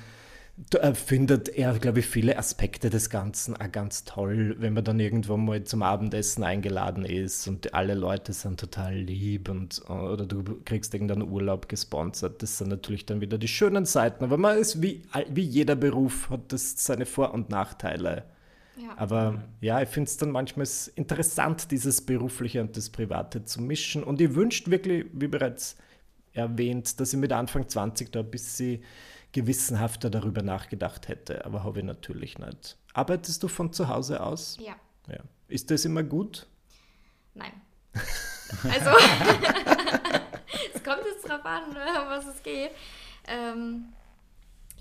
findet er, glaube ich, viele Aspekte des Ganzen auch ganz toll, wenn man dann irgendwo mal zum Abendessen eingeladen ist und alle Leute sind total lieb und oder du kriegst irgendeinen Urlaub gesponsert. Das sind natürlich dann wieder die schönen Seiten. Aber man ist wie, wie jeder Beruf hat das seine Vor- und Nachteile. Ja. Aber ja, ich finde es dann manchmal interessant, dieses Berufliche und das Private zu mischen. Und ich wünscht wirklich, wie bereits erwähnt, dass ich mit Anfang 20 da ein bisschen gewissenhafter darüber nachgedacht hätte, aber habe ich natürlich nicht. Arbeitest du von zu Hause aus? Ja. ja. Ist das immer gut? Nein. (laughs) Also, (laughs) es kommt jetzt drauf an, (laughs) was es geht. Ähm,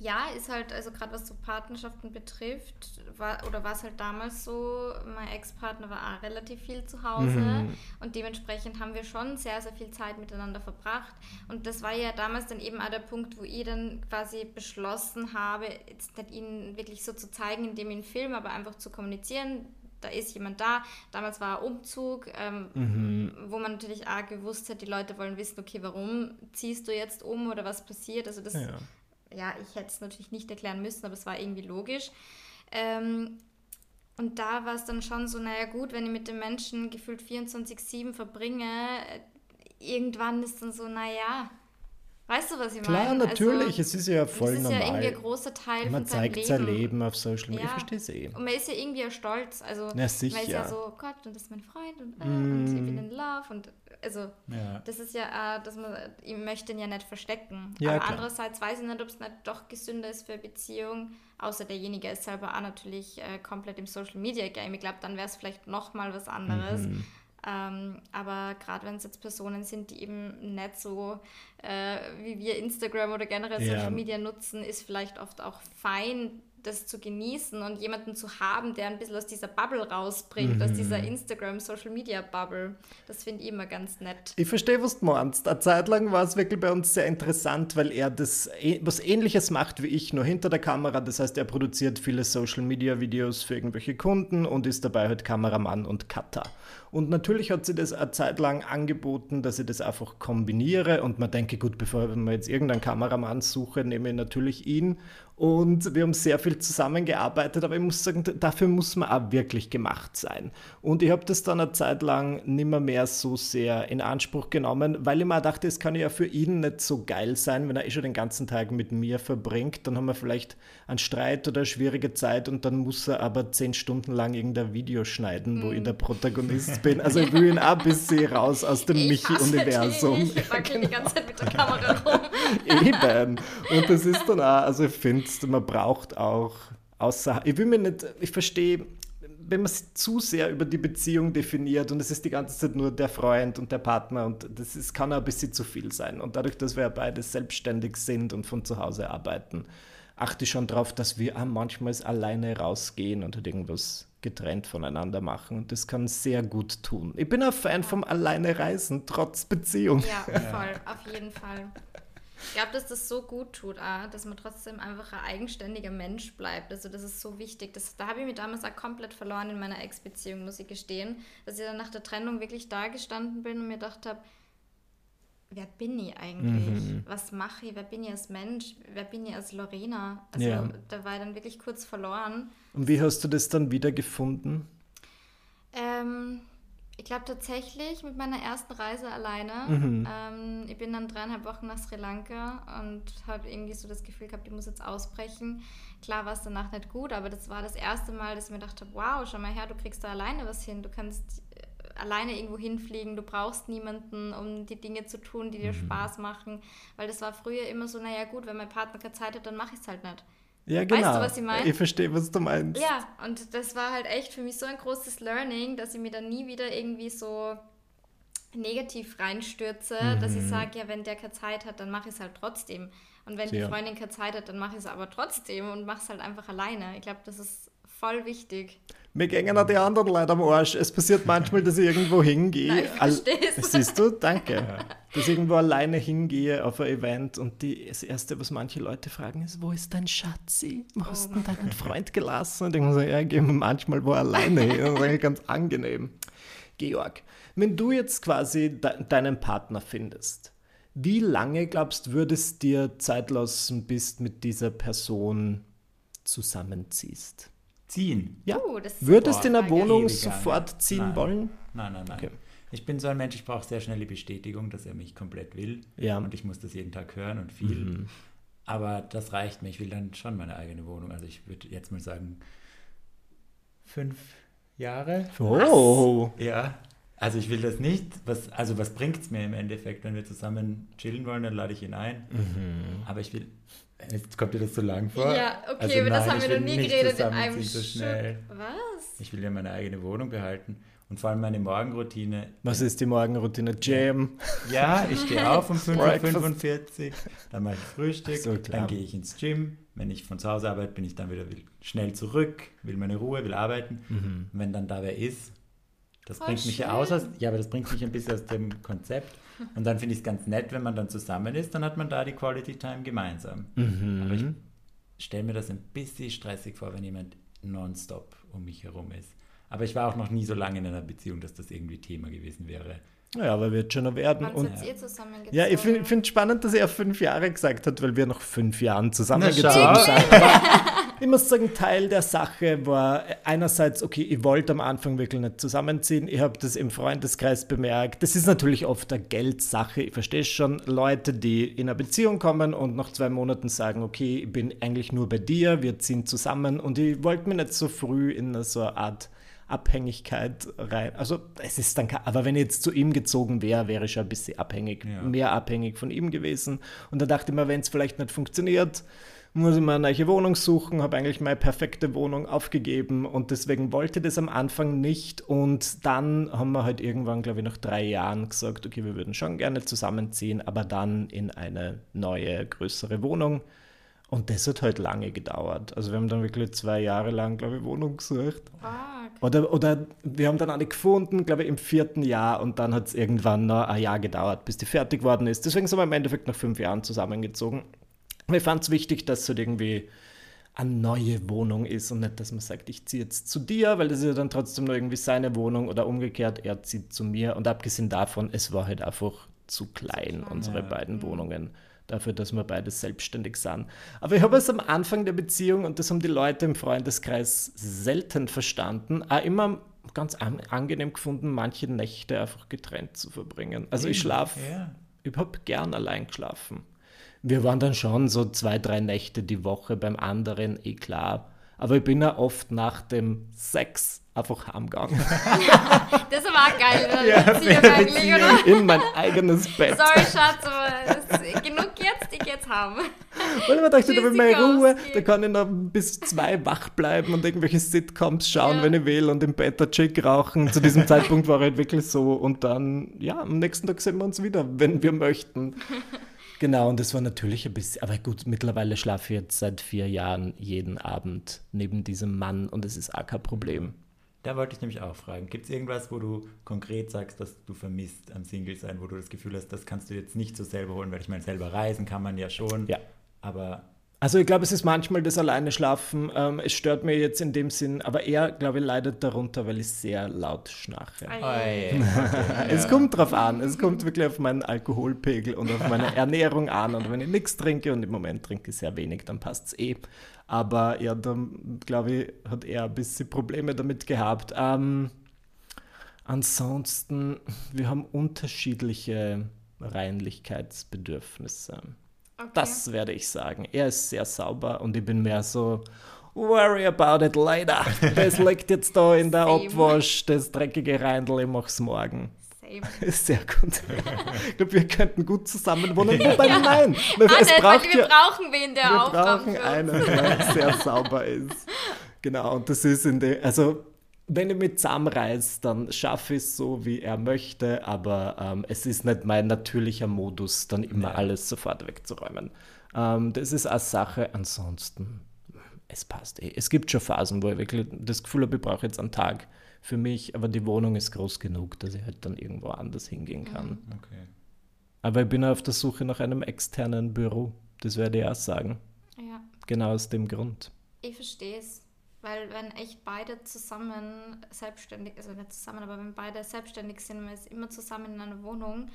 ja, ist halt, also gerade was so Partnerschaften betrifft, war, oder war es halt damals so, mein Ex-Partner war auch relativ viel zu Hause mhm. und dementsprechend haben wir schon sehr, sehr viel Zeit miteinander verbracht. Und das war ja damals dann eben auch der Punkt, wo ich dann quasi beschlossen habe, jetzt nicht ihn wirklich so zu zeigen, indem ich ihn film, aber einfach zu kommunizieren, da ist jemand da. Damals war Umzug, ähm, mhm. wo man natürlich auch gewusst hat, die Leute wollen wissen, okay, warum ziehst du jetzt um oder was passiert? Also das ja ja, ich hätte es natürlich nicht erklären müssen, aber es war irgendwie logisch. Ähm, und da war es dann schon so, naja gut, wenn ich mit den Menschen gefühlt 24-7 verbringe, irgendwann ist dann so, naja, weißt du, was ich Klar, meine? natürlich, es ist ja voll das ist normal. ja irgendwie ein großer Teil man von zeigt Leben. sein Leben auf Social Media, Ja. ich verstehe es eh. Und man ist ja irgendwie ja stolz. Also, Ja, man ist sicher. Mm. ja so, Gott, und das ist mein Freund und, äh, und ich bin in Love. Und also, Ja. das ist ja, äh, dass man, ich möchte ihn ja nicht verstecken. Ja, Aber klar. andererseits weiß ich nicht, ob es nicht doch gesünder ist für eine Beziehung. Außer derjenige ist selber auch natürlich äh, komplett im Social Media Game. Ich glaube, dann wäre es vielleicht nochmal was anderes. Mhm. Ähm, aber gerade wenn es jetzt Personen sind, die eben nicht so äh, wie wir Instagram oder generell Ja. Social Media nutzen, ist vielleicht oft auch fein, das zu genießen und jemanden zu haben, der ein bisschen aus dieser Bubble rausbringt, aus Mhm. dieser Instagram-Social-Media-Bubble. Das finde ich immer ganz nett. Ich verstehe, was du meinst. Eine Zeit lang war es wirklich bei uns sehr interessant, weil er das eh- was ähnliches macht wie ich, nur hinter der Kamera. Das heißt, er produziert viele Social Media Videos für irgendwelche Kunden und ist dabei halt Kameramann und Cutter. Und natürlich hat sie das eine Zeit lang angeboten, dass ich das einfach kombiniere und man denke, gut, bevor ich mir jetzt irgendeinen Kameramann suche, nehme ich natürlich ihn. Und wir haben sehr viel zusammengearbeitet, aber ich muss sagen, dafür muss man auch wirklich gemacht sein. Und ich habe das dann eine Zeit lang nimmer mehr so sehr in Anspruch genommen, weil ich mir dachte, es kann ja für ihn nicht so geil sein, wenn er eh schon den ganzen Tag mit mir verbringt. Dann haben wir vielleicht einen Streit oder eine schwierige Zeit und dann muss er aber zehn Stunden lang irgendein Video schneiden, wo ich der Protagonist bin. Also ich will ihn auch ein bisschen raus aus dem (laughs) Michi-Universum. Ich wackel die ganze Zeit mit der Kamera rum. (laughs) Eben. Und das ist dann auch, also ich finde, man braucht auch außer, ich will mir nicht, ich verstehe, wenn man es zu sehr über die Beziehung definiert und es ist die ganze Zeit nur der Freund und der Partner und das ist, kann auch ein bisschen zu viel sein. Und dadurch, dass wir ja beide selbstständig sind und von zu Hause arbeiten, achte ich schon darauf, dass wir auch manchmal alleine rausgehen und halt irgendwas getrennt voneinander machen. Und das kann sehr gut tun. Ich bin ein Fan vom Alleine reisen, trotz Beziehung. Ja, voll, auf jeden Fall. Ich glaube, dass das so gut tut, dass man trotzdem einfach ein eigenständiger Mensch bleibt. Also das ist so wichtig. Das, da habe ich mich damals auch komplett verloren in meiner Ex-Beziehung, muss ich gestehen. Dass ich dann nach der Trennung wirklich da gestanden bin und mir gedacht habe, wer bin ich eigentlich? Mhm. Was mache ich? Wer bin ich als Mensch? Wer bin ich als Lorena? Also Ja. da war ich dann wirklich kurz verloren. Und wie hast du das dann wiedergefunden? Ähm, ich glaube tatsächlich mit meiner ersten Reise alleine. Mhm. Ähm, ich bin dann dreieinhalb Wochen nach Sri Lanka und habe irgendwie so das Gefühl gehabt, ich muss jetzt ausbrechen. Klar war es danach nicht gut, aber das war das erste Mal, dass ich mir dachte, wow, schau mal her, du kriegst da alleine was hin. Du kannst äh, alleine irgendwo hinfliegen, du brauchst niemanden, um die Dinge zu tun, die dir Spaß machen. Weil das war früher immer so, naja gut, wenn mein Partner keine Zeit hat, dann mache ich es halt nicht. Ja, Weißt du, genau. was ich mein? Ich verstehe, was du meinst. Ja, und das war halt echt für mich so ein großes Learning, dass ich mir dann nie wieder irgendwie so negativ reinstürze, dass Mhm. ich sage, ja, wenn der keine Zeit hat, dann mache ich es halt trotzdem. Und wenn die Ja. Freundin keine Zeit hat, dann mache ich es aber trotzdem und mache es halt einfach alleine. Ich glaube, das ist voll wichtig. Mir gängen auch die anderen Leute am Arsch. Es passiert manchmal, dass ich irgendwo hingehe. Nein, ich. Siehst du? Danke. Dass ich irgendwo alleine hingehe auf ein Event und die, das Erste, was manche Leute fragen, ist, wo ist dein Schatzi? Wo hast du denn deinen Freund gelassen? Und ich muss sagen, ja, gehen wir manchmal wo alleine hin. Das ist eigentlich ganz angenehm. Georg, wenn du jetzt quasi de deinen Partner findest, wie lange, glaubst du, würdest dir Zeit lassen, bis du mit dieser Person zusammenziehst? Ziehen. Ja. Das ist Würdest du in eine Frage. Wohnung Ewig sofort ziehen Nein. wollen? Nein, nein, nein. Okay. Ich bin so ein Mensch, ich brauche sehr schnell die Bestätigung, dass er mich komplett will. Ja. Und ich muss das jeden Tag hören und viel. Mhm. Aber das reicht mir. Ich will dann schon meine eigene Wohnung. Also ich würde jetzt mal sagen, fünf Jahre. Oh. Ja. Also ich will das nicht. Was, also was bringt es mir im Endeffekt, wenn wir zusammen chillen wollen, dann lade ich ihn ein. Mhm. Aber ich will. Jetzt kommt dir das so lang vor. Ja, okay, Also über das nein, haben ich wir noch nie nicht geredet in einem so schnell. Was? Ich will ja meine eigene Wohnung behalten. Und vor allem meine Morgenroutine. Was ist die Morgenroutine? Jam. Ja, ich stehe (laughs) auf um Breakfast. 5.45 Uhr, dann mache ich Frühstück, So, dann gehe ich ins Gym. Wenn ich von zu Hause arbeite, bin ich dann wieder will- schnell zurück, will meine Ruhe, will arbeiten. Mhm. Und wenn dann da wer ist, das Voll bringt mich ja schön. aus, ja, aber das bringt mich ein bisschen aus dem Konzept. Und dann finde ich es ganz nett, wenn man dann zusammen ist, dann hat man da die Quality Time gemeinsam. Mhm. Aber ich stelle mir das ein bisschen stressig vor, wenn jemand nonstop um mich herum ist. Aber ich war auch noch nie so lange in einer Beziehung, dass das irgendwie Thema gewesen wäre. Ja, aber wird schon noch werden. Wann Und ihr zusammengezogen? ja, ich finde es spannend, dass er fünf Jahre gesagt hat, weil wir noch fünf Jahren zusammengezogen sind. Ich muss sagen, Teil der Sache war einerseits, okay, ich wollte am Anfang wirklich nicht zusammenziehen. Ich habe das im Freundeskreis bemerkt. Das ist natürlich oft eine Geldsache. Ich verstehe schon Leute, die in eine Beziehung kommen und nach zwei Monaten sagen, okay, ich bin eigentlich nur bei dir, wir ziehen zusammen. Und ich wollte mir nicht so früh in so eine Art Abhängigkeit rein. Also es ist dann, aber wenn ich jetzt zu ihm gezogen wäre, wäre ich schon ein bisschen abhängig, ja. mehr abhängig von ihm gewesen. Und da dachte ich mir, wenn es vielleicht nicht funktioniert, muss ich mir eine neue Wohnung suchen, habe eigentlich meine perfekte Wohnung aufgegeben und deswegen wollte ich das am Anfang nicht. Und dann haben wir halt irgendwann, glaube ich, nach drei Jahren gesagt, okay, wir würden schon gerne zusammenziehen, aber dann in eine neue, größere Wohnung. Und das hat halt lange gedauert. Also wir haben dann wirklich zwei Jahre lang, glaube ich, Wohnung gesucht. Oder, oder wir haben dann eine gefunden, glaube ich, im vierten Jahr und dann hat es irgendwann noch ein Jahr gedauert, bis die fertig worden ist. Deswegen sind wir im Endeffekt nach fünf Jahren zusammengezogen. Mir fand es wichtig, dass es halt irgendwie eine neue Wohnung ist und nicht, dass man sagt, ich ziehe jetzt zu dir, weil das ist ja dann trotzdem nur irgendwie seine Wohnung oder umgekehrt, er zieht zu mir. Und abgesehen davon, es war halt einfach zu klein, unsere beiden mhm. Wohnungen, dafür, dass wir beide selbstständig sind. Aber ich habe es am Anfang der Beziehung, und das haben die Leute im Freundeskreis selten verstanden, auch immer ganz an angenehm gefunden, manche Nächte einfach getrennt zu verbringen. Also ich schlafe, ja. ich habe gern allein geschlafen. Wir waren dann schon so zwei, drei Nächte die Woche beim anderen, eh klar. Aber ich bin ja oft nach dem Sex einfach heimgegangen. (laughs) das war geil, oder? Ja, eigentlich, oder? In mein eigenes Bett. Sorry, Schatz, aber genug jetzt, ich jetzt haben. Weil ich dachte, da bin ich Ruhe, da kann ich noch bis zwei wach bleiben und irgendwelche Sitcoms schauen, ja. wenn ich will und im Bett ein Chick rauchen. Zu diesem Zeitpunkt war halt wirklich so. Und dann, ja, am nächsten Tag sehen wir uns wieder, wenn wir möchten. (laughs) Genau, und das war natürlich ein bisschen, aber gut, mittlerweile schlafe ich jetzt seit vier Jahren jeden Abend neben diesem Mann und es ist auch kein Problem. Da wollte ich nämlich auch fragen, gibt es irgendwas, wo du konkret sagst, dass du vermisst am Single-Sein, wo du das Gefühl hast, das kannst du jetzt nicht so selber holen, weil ich meine, selber reisen kann man ja schon, ja. aber also ich glaube, es ist manchmal das alleine Schlafen. Ähm, es stört mir jetzt in dem Sinn, aber er, glaube ich, leidet darunter, weil ich sehr laut schnarche. Okay. (laughs) es kommt drauf an. Es kommt wirklich auf meinen Alkoholpegel und auf meine Ernährung an. Und wenn ich nichts trinke und im Moment trinke ich sehr wenig, dann passt es eh. Aber ja, dann glaube ich, hat er ein bisschen Probleme damit gehabt. Ähm, ansonsten, wir haben unterschiedliche Reinlichkeitsbedürfnisse. Okay. Das werde ich sagen. Er ist sehr sauber und ich bin mehr so, worry about it later. (laughs) Das liegt jetzt da in der. Abwasch, das dreckige Reindl, ich mach's morgen. Same. (laughs) Sehr gut. ich glaube, wir könnten gut zusammen wohnen. (laughs) Wobei, ja. nein. Es ah, braucht wir ja, brauchen wen, der Wir brauchen einen, der sehr sauber ist. Genau, und das ist in der, also wenn ich mit zusammenreiße, dann schaffe ich es so, wie er möchte, aber ähm, es ist nicht mein natürlicher Modus, dann immer ja. alles sofort wegzuräumen. Ähm, das ist eine Sache. Ansonsten, es passt eh. Es gibt schon Phasen, wo ich wirklich das Gefühl habe, ich brauche jetzt einen Tag für mich, aber die Wohnung ist groß genug, dass ich halt dann irgendwo anders hingehen kann. Mhm. Okay. Aber ich bin auf der Suche nach einem externen Büro. Das werde ich auch sagen. Ja. Genau aus dem Grund. Ich verstehe es. Weil wenn echt beide zusammen selbstständig, also nicht zusammen, aber wenn beide selbstständig sind, man ist immer zusammen in einer Wohnung,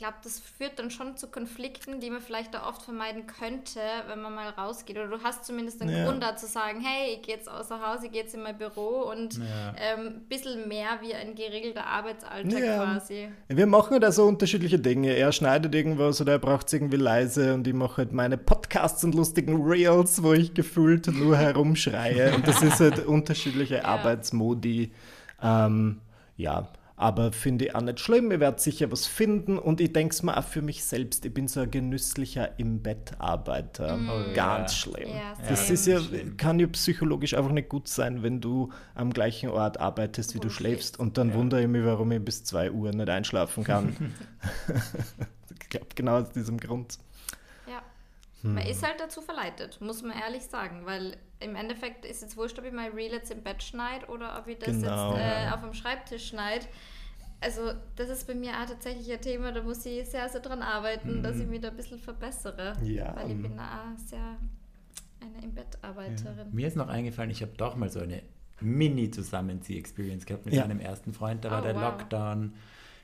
glaube, das führt dann schon zu Konflikten, die man vielleicht da oft vermeiden könnte, wenn man mal rausgeht. Oder du hast zumindest einen ja. Grund da zu sagen, hey, ich gehe jetzt außer Haus, ich gehe jetzt in mein Büro und ein ja. ähm, bisschen mehr wie ein geregelter Arbeitsalltag ja. quasi. Wir machen da so unterschiedliche Dinge. Er schneidet irgendwas oder er braucht es irgendwie leise und ich mache halt meine Podcasts und lustigen Reels, wo ich gefühlt nur herumschreie. und das ist halt (laughs) unterschiedliche Arbeitsmodi. Ähm, ja, aber finde ich auch nicht schlimm. Ich werde sicher was finden und ich denke es mir auch für mich selbst. Ich bin so ein genüsslicher im Bett Arbeiter. Mm. Oh, Ganz ja. schlimm. Ja, das ist ja, kann ja psychologisch einfach nicht gut sein, wenn du am gleichen Ort arbeitest, wie du schläfst. Und dann ja. wundere ich mich, warum ich bis zwei Uhr nicht einschlafen kann. (laughs) (laughs) ich glaube, genau aus diesem Grund. Hm. Man ist halt dazu verleitet, muss man ehrlich sagen, weil im Endeffekt ist jetzt wurscht, ob ich mein Reel jetzt im Bett schneide oder ob ich das genau. jetzt äh, auf dem Schreibtisch schneide. Also, das ist bei mir auch tatsächlich ein Thema, da muss ich sehr, sehr dran arbeiten, mhm. dass ich mich da ein bisschen verbessere. Ja. Weil ich bin auch sehr eine im Bett Arbeiterin. Ja. Mir ist noch eingefallen, ich habe doch mal so eine Mini-Zusammenzieh-Experience gehabt mit ja. meinem ersten Freund. Da war oh, der wow. Lockdown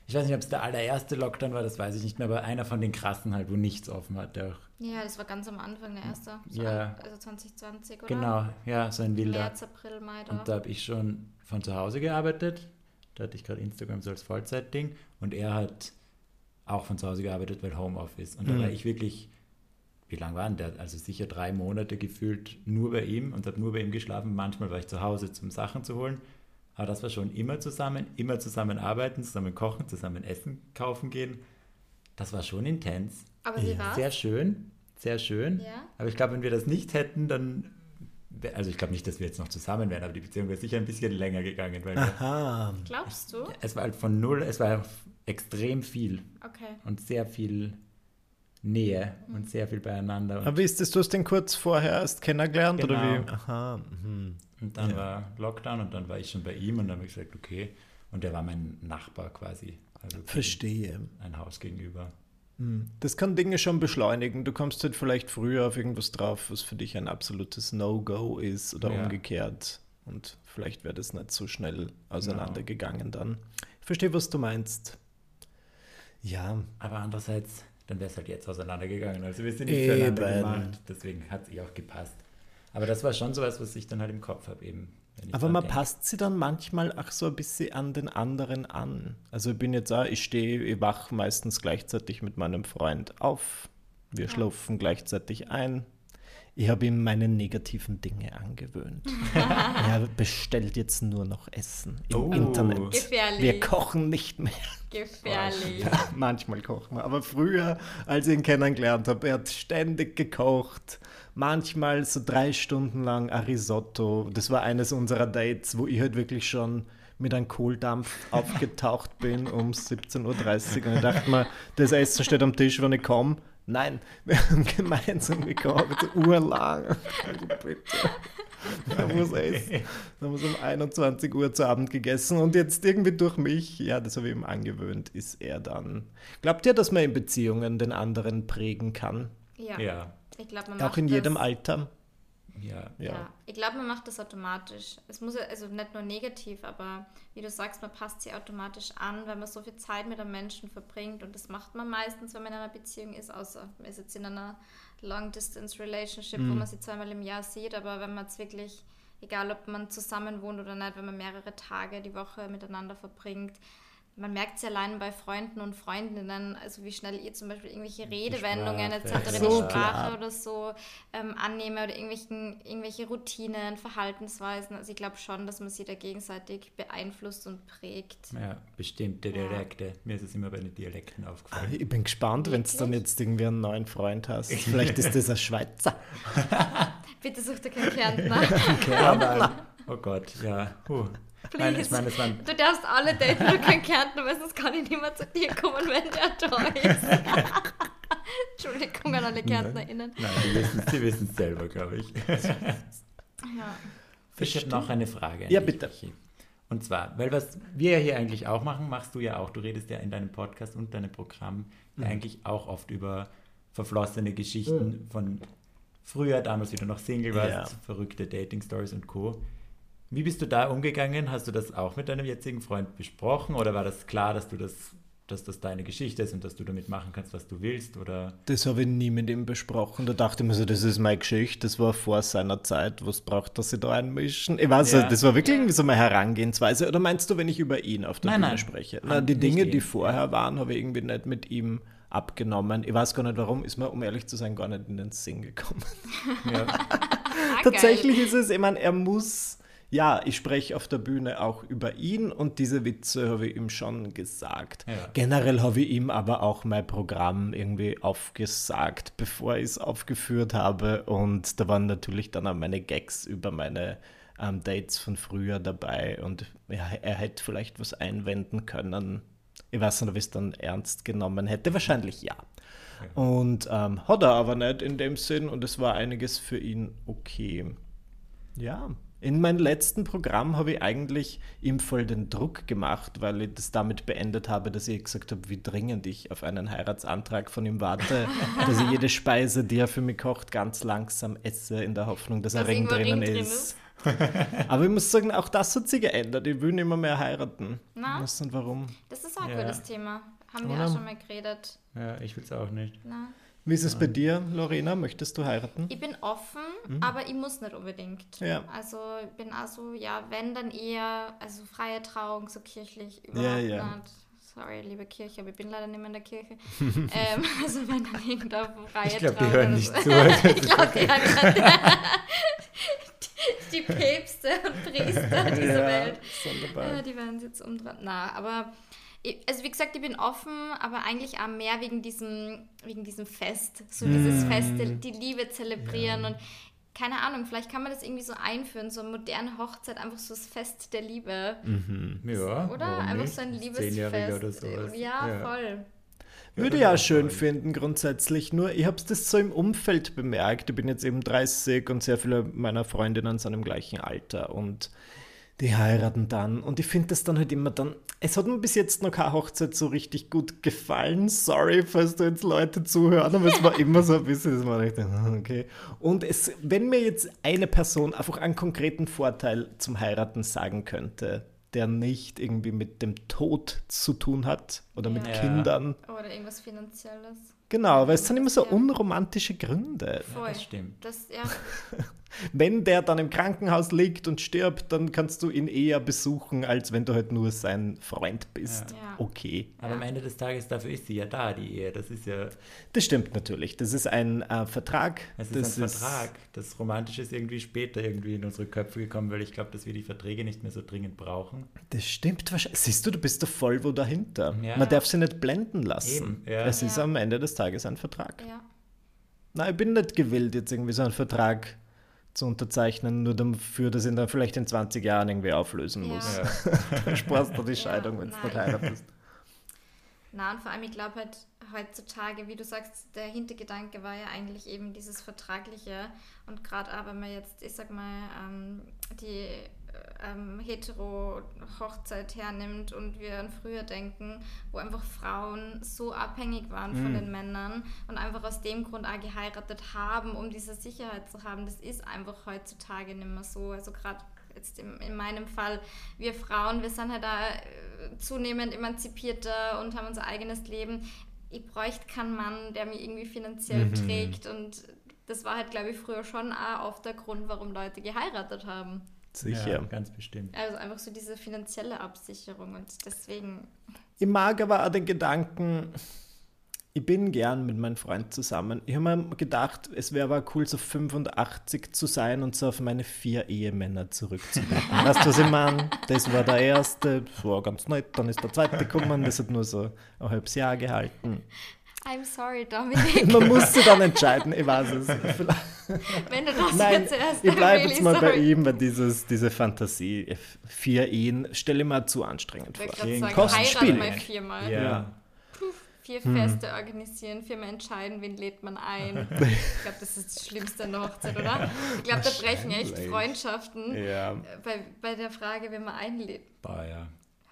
ich weiß nicht, ob es der allererste Lockdown war, das weiß ich nicht mehr, aber einer von den krassen halt, wo nichts offen hatte. Ja, das war ganz am Anfang der erste. So ja. Also 2020, oder? Genau, ja, so ein wilder. März, April, Mai. Da. Und da habe ich schon von zu Hause gearbeitet. Da hatte ich gerade Instagram so als Vollzeitding. Und er hat auch von zu Hause gearbeitet, weil Homeoffice. Und mhm. da war ich wirklich, wie lange waren der? Also sicher drei Monate gefühlt nur bei ihm und habe nur bei ihm geschlafen. Manchmal war ich zu Hause, zum Sachen zu holen. Aber das war schon immer zusammen, immer zusammen arbeiten, zusammen kochen, zusammen essen, kaufen gehen. Das war schon intens. Aber wie war's? Sehr schön, sehr schön. Ja. Aber ich glaube, wenn wir das nicht hätten, dann also ich glaube nicht, dass wir jetzt noch zusammen wären, aber die Beziehung wäre sicher ein bisschen länger gegangen. Weil Aha. Glaubst du? Es war halt von null, es war extrem viel. Okay. Und sehr viel Nähe mhm. und sehr viel beieinander. Aber wie ist das, du hast den kurz vorher erst kennengelernt genau. oder wie? Aha. Mhm. Und dann ja. war Lockdown und dann war ich schon bei ihm und dann habe ich gesagt, okay. Und der war mein Nachbar quasi. Also Verstehe. Ein Haus gegenüber. Hm. Das kann Dinge schon beschleunigen. Du kommst halt vielleicht früher auf irgendwas drauf, was für dich ein absolutes No-Go ist oder ja. umgekehrt. Und vielleicht wäre das nicht so schnell auseinandergegangen genau. dann. Ich verstehe, was du meinst. Ja. Aber andererseits, dann wäre es halt jetzt auseinandergegangen. Also wir sind nicht Eben. füreinander gemacht. Deswegen hat es eh auch gepasst. Aber das war schon so was, was ich dann halt im Kopf habe eben. Aber man denke. passt sie dann manchmal auch so ein bisschen an den anderen an. Also ich bin jetzt auch, ich stehe, ich wach meistens gleichzeitig mit meinem Freund auf. Wir ja. schlafen gleichzeitig ein. Ich habe ihm meine negativen Dinge angewöhnt. (laughs) er bestellt jetzt nur noch Essen im oh. Internet. Gefährlich. Wir kochen nicht mehr. Gefährlich. Ja, manchmal kochen wir. Aber früher, als ich ihn kennengelernt habe, er hat ständig gekocht manchmal so drei Stunden lang ein Risotto. Das war eines unserer Dates, wo ich halt wirklich schon mit einem Kohldampf (laughs) aufgetaucht bin um 17.30 Uhr. Und ich dachte mir, das Essen steht am Tisch, wenn ich komme. Nein, (laughs) wir haben gemeinsam gekocht, urlang. Also bitte. Da muss essen. Dann haben wir um 21 Uhr zu Abend gegessen und jetzt irgendwie durch mich, ja, das habe ich ihm angewöhnt, ist er dann. Glaubt ihr, dass man in Beziehungen den anderen prägen kann? Ja. ja. Ich glaube, man Auch macht in jedem das, Alter. Ja. ja. ja. Ich glaube, man macht das automatisch. Es muss also nicht nur negativ, aber wie du sagst, man passt sie automatisch an, weil man so viel Zeit mit einem Menschen verbringt. Und das macht man meistens, wenn man in einer Beziehung ist, außer man ist jetzt in einer Long-Distance-Relationship, mhm. wo man sie zweimal im Jahr sieht. Aber wenn man es wirklich, egal ob man zusammen wohnt oder nicht, wenn man mehrere Tage die Woche miteinander verbringt, man merkt es ja allein bei Freunden und Freundinnen, also wie schnell ihr zum Beispiel irgendwelche Redewendungen etc. in der Sprache klar. oder so ähm, annehme oder irgendwelchen, irgendwelche Routinen, Verhaltensweisen. Also ich glaube schon, dass man sie da gegenseitig beeinflusst und prägt. Ja, bestimmte Dialekte. Ja. Mir ist es immer bei den Dialekten aufgefallen. Ich bin gespannt, wenn du dann jetzt irgendwie einen neuen Freund hast. (laughs) Vielleicht ist das ein Schweizer. Bitte such dir keinen Kärntner. (laughs) Kärntner. Oh Gott, ja. Huh. Nein, ich meine, ich mein, du darfst alle daten, du kein Kärntner, weil sonst kann ich nicht mehr zu dir kommen, wenn der da ist. (laughs) Entschuldigung an alle KärntnerInnen. Nein, die wissen es selber, glaube ich. ja. Ich habe noch eine Frage. ja, bitte. Michi. Und zwar, weil was wir ja hier eigentlich auch machen, machst du ja auch. Du redest ja in deinem Podcast und deinem Programm mhm. ja eigentlich auch oft über verflossene Geschichten mhm. von früher, damals, wie du noch Single warst, ja. verrückte Dating-Stories und Co. Wie bist du da umgegangen? Hast du das auch mit deinem jetzigen Freund besprochen oder war das klar, dass du das, dass das deine Geschichte ist und dass du damit machen kannst, was du willst? Oder? Das habe ich nie mit ihm besprochen. Da dachte ich mir so, das ist meine Geschichte, das war vor seiner Zeit, was braucht dass sie da einmischen? Ich weiß, ja. das war wirklich irgendwie so meine Herangehensweise. Oder meinst du, wenn ich über ihn auf der nein, Bühne nein. spreche? Nein, die Dinge, die vorher waren, habe ich irgendwie nicht mit ihm abgenommen. Ich weiß gar nicht warum, ist mir, um ehrlich zu sein, gar nicht in den Sinn gekommen. Ja. (laughs) Tatsächlich ist es, ich meine, er muss ja, ich spreche auf der Bühne auch über ihn und diese Witze habe ich ihm schon gesagt. Ja. Generell habe ich ihm aber auch mein Programm irgendwie aufgesagt, bevor ich es aufgeführt habe. Und da waren natürlich dann auch meine Gags über meine ähm, Dates von früher dabei. Und ja, er hätte vielleicht was einwenden können. Ich weiß nicht, ob ich es dann ernst genommen hätte. Wahrscheinlich ja. ja. Und ähm, hat er aber nicht in dem Sinn und es war einiges für ihn okay. Ja. In meinem letzten Programm habe ich eigentlich ihm voll den Druck gemacht, weil ich das damit beendet habe, dass ich gesagt habe, wie dringend ich auf einen Heiratsantrag von ihm warte, (laughs) dass ich jede Speise, die er für mich kocht, ganz langsam esse, in der Hoffnung, dass, dass ein Ring drinnen Ring ist. Drin ist. Aber ich muss sagen, auch das hat sich geändert. Ich will nicht mehr, heiraten. Na? Weiß nicht warum. Das ist auch ein Ja. gutes Thema. Haben wir Oder? auch schon mal geredet. Ja, ich will es auch nicht. Na? Wie ist es bei dir, Lorena? Möchtest du heiraten? Ich bin offen, aber ich muss nicht unbedingt. Mhm. Ja. Also ich bin also, ja, wenn dann eher, also freie Trauung, so kirchlich, Ja, überhaupt ja. nicht. Sorry, liebe Kirche, aber ich bin leider nicht mehr in der Kirche. (laughs) ähm, also wenn dann irgendein freie Ich glaube, die Trauung hören nicht so. zu. (laughs) ich glaube, die hören gerade (laughs) die, die Päpste und Priester dieser Welt. sonderbar. Ja, die werden jetzt umdrehen. Na, aber also wie gesagt, ich bin offen, aber eigentlich auch mehr wegen diesem, wegen diesem Fest. So dieses Mm. Fest, die, Liebe zelebrieren und keine Ahnung, vielleicht kann man das irgendwie so einführen, so eine moderne Hochzeit, einfach so das Fest der Liebe. Ja, Oder? Einfach nicht? so ein Liebesfest. oder sowas. Ja, voll. Würde auch schön finden, grundsätzlich. Nur, ich habe es das so im Umfeld bemerkt. Ich bin jetzt eben 30 und sehr viele meiner Freundinnen sind im gleichen Alter und die heiraten dann. Und ich finde das dann halt immer dann. Es hat mir bis jetzt noch keine Hochzeit so richtig gut gefallen. Sorry, falls da jetzt Leute zuhören, aber es war (laughs) immer so ein bisschen, das war ich dann, ah, okay. Und es, wenn mir jetzt eine Person einfach einen konkreten Vorteil zum Heiraten sagen könnte, der nicht irgendwie mit dem Tod zu tun hat oder mit Ja. Kindern, Oder irgendwas Finanzielles. Genau, weil es sind immer so Ja. unromantische Gründe. Voll. das stimmt. Das, ja, (laughs) Wenn der dann im Krankenhaus liegt und stirbt, dann kannst du ihn eher besuchen, als wenn du halt nur sein Freund bist. Ja. Okay. Aber am Ende des Tages, dafür ist sie ja da, die Ehe. Das ist ja, Das stimmt natürlich. Das ist ein äh, Vertrag. es das ist ein Vertrag. Das Romantische ist irgendwie später irgendwie in unsere Köpfe gekommen, weil ich glaube, dass wir die Verträge nicht mehr so dringend brauchen. Das stimmt wahrscheinlich. Siehst du, du bist da voll wo dahinter. Ja. Man darf sie nicht blenden lassen. Ja. Es ist Ja. am Ende des Tages ein Vertrag. ja. Nein, ich bin nicht gewillt, jetzt irgendwie so einen Vertrag zu unterzeichnen, nur dafür, dass ich ihn dann vielleicht in 20 Jahren irgendwie auflösen Ja. muss. Ja. (laughs) Dann sparst du die Scheidung, wenn du nein. nicht heiratest. Na, und vor allem, ich glaube halt heutzutage, wie du sagst, der Hintergedanke war ja eigentlich eben dieses Vertragliche. Und gerade auch, wenn man jetzt, ich sag mal, ähm, die ähm, Hetero-Hochzeit hernimmt und wir an früher denken, wo einfach Frauen so abhängig waren von den Männern und einfach aus dem Grund auch geheiratet haben, um diese Sicherheit zu haben, das ist einfach heutzutage nicht mehr so. Also gerade jetzt in, in meinem Fall, wir Frauen, wir sind halt da äh, zunehmend emanzipierter und haben unser eigenes Leben. Ich bräuchte keinen Mann, der mich irgendwie finanziell trägt und das war halt, glaube ich, früher schon auch oft der Grund, warum Leute geheiratet haben. Sicher. Ja, ganz bestimmt. Also einfach so diese finanzielle Absicherung und deswegen, Ich mag aber auch den Gedanken, ich bin gern mit meinem Freund zusammen. Ich habe mir gedacht, es wäre aber cool, so 85 zu sein und so auf meine vier Ehemänner zurückzublicken. (laughs) weißt du, was ich meine? Das war der erste, das war ganz nett, dann ist der zweite gekommen, das hat nur so ein halbes Jahr gehalten. I'm sorry, (laughs) Dominik, Man muss sich dann entscheiden, ich weiß es. (laughs) Wenn du das Nein, jetzt erst ich bleibe jetzt mal bei sorry. ihm, weil dieses, diese Fantasie, vier Ehen, stelle ich mir zu anstrengend Ich vor. sagen, heiraten mal viermal. Ja. Vier Hm. Feste organisieren, viermal entscheiden, wen lädt man ein. (laughs) Ich glaube, das ist das Schlimmste an der Hochzeit, oder? Ich glaube, da brechen echt. Freundschaften Ja. äh, bei, bei der Frage, wen man einlädt. Boah, ja.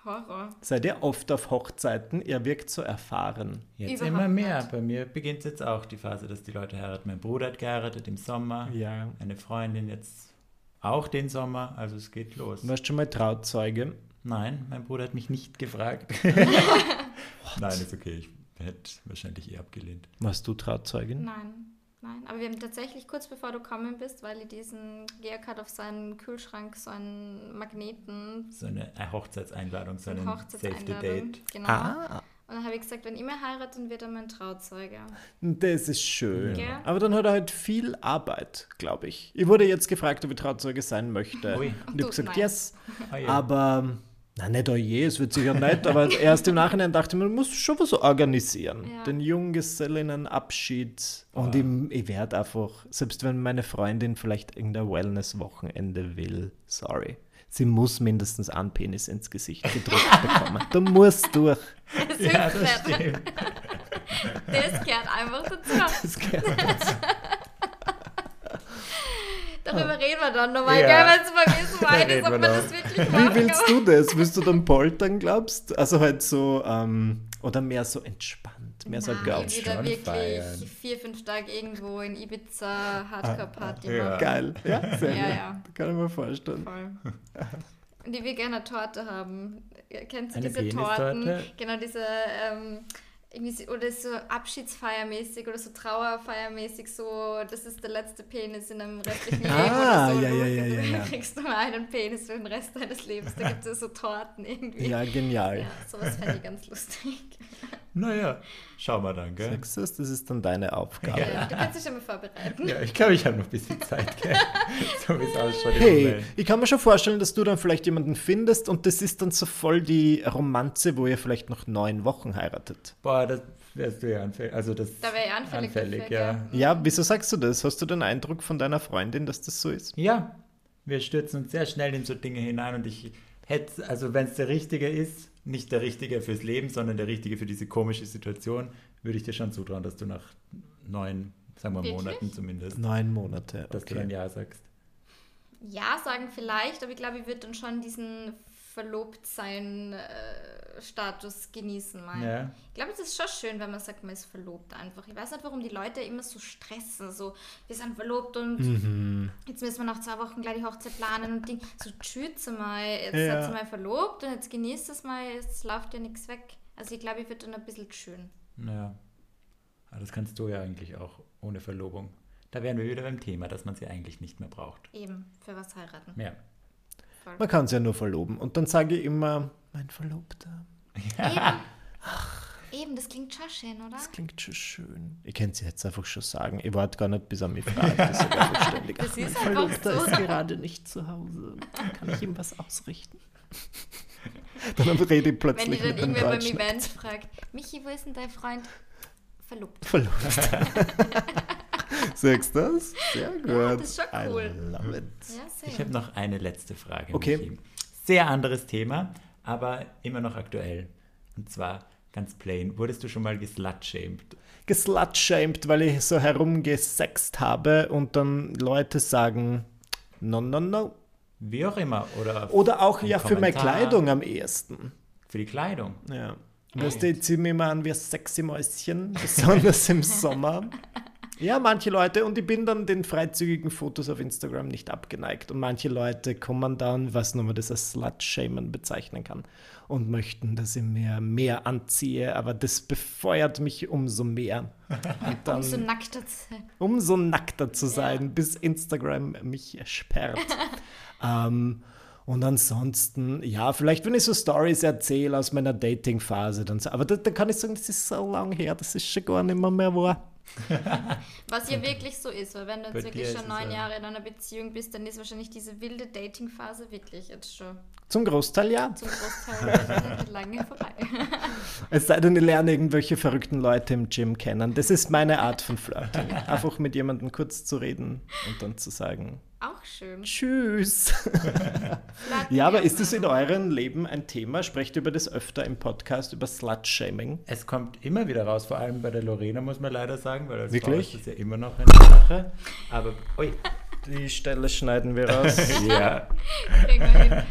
Horror. Seid ihr oft auf Hochzeiten? Ihr wirkt so erfahren. Jetzt Überhaupt immer mehr. nicht. Bei mir beginnt jetzt auch die Phase, dass die Leute heiraten. Mein Bruder hat geheiratet im Sommer. Ja. Eine Freundin jetzt auch den Sommer. Also es geht los. Warst du schon mal Trauzeuge? Nein, mein Bruder hat mich nicht gefragt. (laughs) Nein, ist okay. Ich hätte wahrscheinlich eh abgelehnt. Warst du Trauzeugin? Nein, nein. Aber wir haben tatsächlich kurz bevor du kommen bist, weil ich diesen Georg hat auf seinen Kühlschrank so einen Magneten, So eine Hochzeitseinladung, so so eine einen Hochzeitseinladung. Safety-Date. Genau. Ah, Und dann habe ich gesagt, wenn ich mehr heirate, dann wird er mein Trauzeuge. das ist schön. Ja. Aber dann hat er halt viel Arbeit, glaube ich. Ich wurde jetzt gefragt, ob ich Trauzeuge sein möchte. Ui. Und ich Du, habe gesagt, nein. yes. Ah, ja. Aber, na nicht oh je, es wird sicher nicht, aber (laughs) erst im Nachhinein dachte ich, mir, man muss schon was organisieren. Ja. Den Junggesellinnenabschied. Und ich, ich werde einfach, selbst wenn meine Freundin vielleicht irgendein Wellness-Wochenende will, sorry. Sie muss mindestens einen Penis ins Gesicht gedrückt (laughs) bekommen. Du musst durch. Das ja, das stimmt. (laughs) Das gehört einfach dazu. Das gehört dazu. Darüber reden wir dann nochmal, Ja. gell, weil es bei mir so (laughs) weit ist, ob wir man noch. das wirklich Wie machen willst du das? Willst du dann poltern, glaubst Also halt so, ähm, oder mehr so entspannt Mehr ich nicht. wieder wirklich feiern. vier, fünf Tage irgendwo in Ibiza Hardcore-Party ja. machen. Geil. Ja, sehr Ja, gut. ja. Kann ich mir vorstellen. Voll. Und ich will gerne eine Torte haben. Kennst du Eine diese? Torten? Genau, diese, ähm, irgendwie oder so Abschiedsfeiermäßig oder so Trauerfeiermäßig, so, das ist der letzte Penis in einem restlichen (laughs) Leben Ah, oder so. ja, ja, ja, ja, dann ja. kriegst du mal einen Penis für den Rest deines Lebens. Da gibt es so Torten irgendwie. Ja, genial. Ja, sowas fände ich ganz lustig. (laughs) Naja, schau mal dann, gell? Sagst du es? Das ist dann deine Aufgabe. Ja, du kannst dich schon mal vorbereiten. Ja, ich glaube, ich habe noch ein bisschen Zeit, gell? (laughs) so wie es ausschaut. im Hey, ich kann mir schon vorstellen, dass du dann vielleicht jemanden findest und das ist dann so voll die Romanze, wo ihr vielleicht noch neun Wochen heiratet. Boah, das wärst du ja anfällig. Also das Da wäre ich anfällig, anfällig dafür, ja. gell? Ja, wieso sagst du das? Hast du den Eindruck von deiner Freundin, dass das so ist? Ja, wir stürzen uns sehr schnell in so Dinge hinein und ich hätte, also wenn es der Richtige ist, nicht der Richtige fürs Leben, sondern der Richtige für diese komische Situation, würde ich dir schon zutrauen, dass du nach neun, sagen wir Wirklich? Monaten zumindest, Neun Monate. dass du Okay. dann Ja sagst. Ja, sagen vielleicht, aber ich glaube, ich würde dann schon diesen Verlobtsein-Status genießen mal. Ja. Ich glaube, es ist schon schön, wenn man sagt, man ist verlobt einfach. Ich weiß nicht, warum die Leute immer so stressen. So, wir sind verlobt und Mhm. jetzt müssen wir nach zwei Wochen gleich die Hochzeit planen und Ding. So, tschüss mal, jetzt Ja. seid ihr mal verlobt und jetzt genießt es mal, jetzt läuft ja nichts weg. Also ich glaube, ich würde dann ein bisschen schön. Ja. Aber das kannst du ja eigentlich auch ohne Verlobung. Da wären wir wieder beim Thema, dass man sie eigentlich nicht mehr braucht. Eben, für was heiraten. Ja. Voll. Man kann es ja nur verloben. Und dann sage ich immer, mein Verlobter. Eben. Eben, das klingt schon schön, oder? Das klingt schon schön. Ich könnte es jetzt einfach schon sagen. Ich warte gar nicht, bis er mich fragt. Das ist ständig. Das Ach, mein ist einfach Verlobter so. ist gerade nicht zu Hause. Kann ich ihm was ausrichten? (laughs) dann rede ich Wenn plötzlich die dann mit dem irgendwer beim. Event fragt, Michi, wo ist denn dein Freund? Verlobt. Verlobt. (laughs) (laughs) Sagst du das? Sehr gut. Ja, das ist schon I cool. love it. Ja. Ich habe noch eine letzte Frage. Okay. Michi. Sehr anderes Thema, aber immer noch aktuell. Und zwar ganz plain. Wurdest du schon mal geslutshamed? Geslutshamed, weil ich so herumgesext habe und dann Leute sagen, no, no, no. Wie auch immer. Oder, Oder auch ja für meine Kommentar. Kleidung am ehesten. Für die Kleidung. Ja. Weißt du, ich ziehe mich immer an wie ein sexy Mäuschen, besonders im Sommer. (laughs) Ja, manche Leute, und ich bin dann den freizügigen Fotos auf Instagram nicht abgeneigt. Und manche Leute kommen dann, was nur man das als Slut-Shamen bezeichnen kann, und möchten, dass ich mir mehr anziehe, aber das befeuert mich umso mehr. (laughs) Dann, um so nackter zu sein. umso nackter zu sein, bis Instagram mich sperrt. (laughs) ähm, und ansonsten, ja, vielleicht wenn ich so Stories erzähle aus meiner Dating-Phase, dann so, aber da, da kann ich sagen, das ist so lange her, das ist schon gar nicht mehr mehr wahr. (laughs) Was ja wirklich so ist, weil wenn du jetzt wirklich schon neun ja- Jahre in einer Beziehung bist, dann ist wahrscheinlich diese wilde Dating-Phase wirklich jetzt schon Zum Großteil ja. zum Großteil (laughs) lange vorbei. (laughs) Es sei denn, ich lerne irgendwelche verrückten Leute im Gym kennen. Das ist meine Art von Flirting. Einfach mit jemandem kurz zu reden und dann zu sagen, Auch schön. tschüss. Ja, aber ist es in eurem Leben ein Thema? Sprecht ihr über das öfter im Podcast, über Slut-Shaming? Es kommt immer wieder raus, vor allem bei der Lorena, muss man leider sagen, weil als Wirklich? Frau ist das ja immer noch eine Sache. Aber, ui, Die Stelle schneiden wir raus. (laughs) ja. (laughs)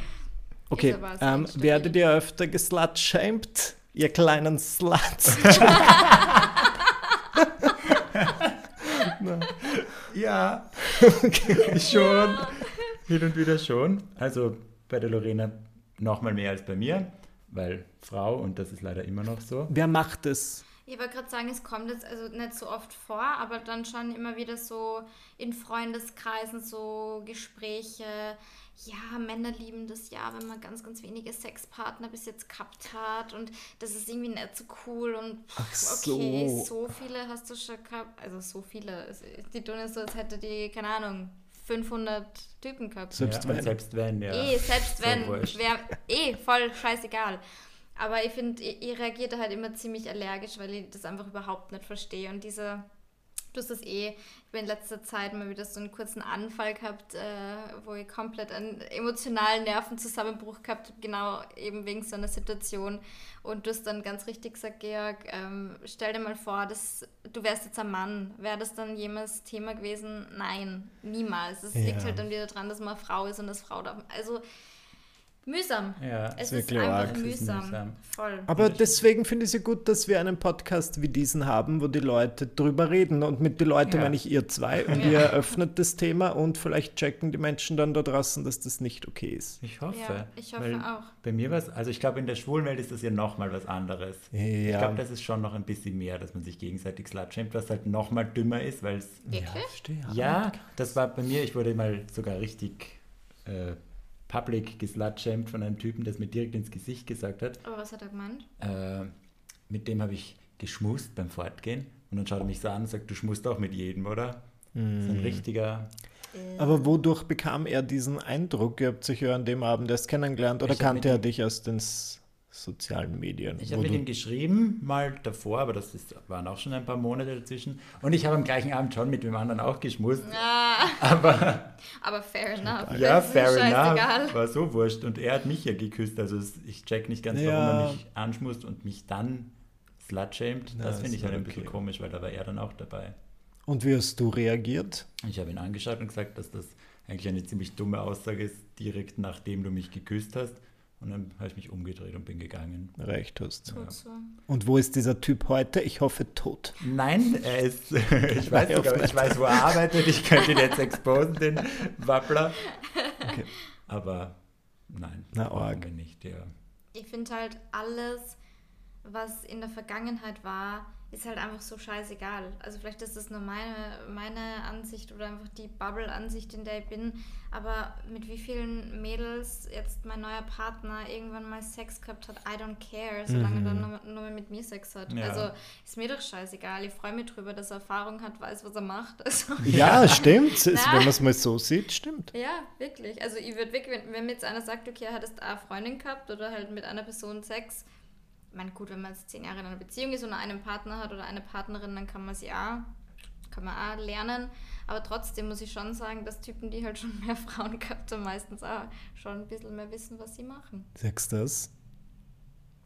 Okay, ähm, werdet ihr öfter geslutshamed, ihr kleinen Sluts? (laughs) Ja, schon. (laughs) Hin und wieder schon. Also bei der Lorena noch mal mehr als bei mir, weil Frau und das ist leider immer noch so. Wer macht es? Ich wollte gerade sagen, es kommt jetzt also nicht so oft vor, aber dann schon immer wieder so in Freundeskreisen so Gespräche. Ja, Männer lieben das ja, wenn man ganz, ganz wenige Sexpartner bis jetzt gehabt hat und das ist irgendwie nicht so cool und Ach okay, so. so viele hast du schon gehabt, also so viele. Die tun es so, als hätte die, keine Ahnung, 500 Typen gehabt. Selbst ja, wenn. Selbst wenn, ja. Eh, selbst wenn, wäre eh voll scheißegal. Aber ich finde, ich, ich reagiere da halt immer ziemlich allergisch, weil ich das einfach überhaupt nicht verstehe. Und diese, du hast das eh, ich bin in letzter Zeit mal wieder so einen kurzen Anfall gehabt, äh, wo ich komplett einen emotionalen Nervenzusammenbruch gehabt habe, genau eben wegen so einer Situation. Und du hast dann ganz richtig gesagt, Georg, ähm, stell dir mal vor, dass, du wärst jetzt ein Mann. Wäre das dann jemals Thema gewesen? Nein, niemals. Es liegt Ja. halt dann wieder dran, dass man eine Frau ist und dass Frau da. Also Mühsam. Ja, Es ist einfach arg. Es ist mühsam. mühsam. Voll. Aber deswegen finde ich es ja gut, dass wir einen Podcast wie diesen haben, wo die Leute drüber reden. Und mit die Leute Ja. meine ich ihr zwei. Und ihr eröffnet das Thema und vielleicht checken die Menschen dann da draußen, dass das nicht okay ist. Ich hoffe. Ja, ich hoffe auch. Bei mir war es, also ich glaube, in der Schwulenwelt ist das ja nochmal was anderes. Ich Ja. glaube, das ist schon noch ein bisschen mehr, dass man sich gegenseitig slutshamet, was halt nochmal dümmer ist, weil es verstehe. Ja, das war bei mir, ich wurde mal sogar richtig äh, public geslutshamed von einem Typen, der es mir direkt ins Gesicht gesagt hat. Aber was hat er gemeint? Äh, mit dem habe ich geschmust beim Fortgehen und dann schaut er mich so an und sagt, du schmust auch mit jedem, oder? So ein richtiger... Aber wodurch bekam er diesen Eindruck? Ihr habt sich ja an dem Abend erst kennengelernt oder kannte er dich aus den s- sozialen Medien? Ich habe mit ihm geschrieben, mal davor, aber das ist, waren auch schon ein paar Monate dazwischen. Und ich habe am gleichen Abend schon mit dem anderen auch geschmust. Ah, (laughs) Aber aber fair enough. ja, fair scheißegal. enough. War so wurscht. Und er hat mich ja geküsst. Also ich check nicht ganz, warum Ja. er mich anschmust und mich dann slutshamed. Ja, Das ist finde ich halt halt ein bisschen okay. komisch, weil da war er dann auch dabei. Und wie hast du reagiert? Ich habe ihn angeschaut und gesagt, dass das eigentlich eine ziemlich dumme Aussage ist, direkt nachdem du mich geküsst hast. Und dann habe ich mich umgedreht und bin gegangen. Recht hast. Gut so. Und wo ist dieser Typ heute? Ich hoffe tot. Nein, er ist, (laughs) ich weiß Nein, sogar, ich weiß, wo er arbeitet, ich könnte ihn jetzt exposen, den Wappler. Aber nein, Na, wir nicht, ja. Ich finde halt alles, was in der Vergangenheit war, ist halt einfach so scheißegal. Also vielleicht ist das nur meine, meine Ansicht oder einfach die Bubble-Ansicht, in der ich bin. Aber mit wie vielen Mädels jetzt mein neuer Partner irgendwann mal Sex gehabt hat, I don't care, solange er dann nur, nur mit mir Sex hat. Ja. Also ist mir doch scheißegal. Ich freue mich drüber, dass er Erfahrung hat, weiß, was er macht. (laughs) Also, Ja, stimmt. Es- Na. Wenn man es mal so sieht, stimmt. Ja, wirklich. Also ich würde wirklich, wenn, wenn mir jetzt einer sagt, okay, er hat jetzt eine Freundin gehabt oder halt mit einer Person Sex, meine, gut, wenn man jetzt zehn Jahre in einer Beziehung ist und einen Partner hat oder eine Partnerin, dann kann man sie auch, kann man auch lernen. Aber trotzdem muss ich schon sagen, dass Typen, die halt schon (laughs) mehr Frauen gehabt haben, meistens auch schon ein bisschen mehr wissen, was sie machen. Sagst das?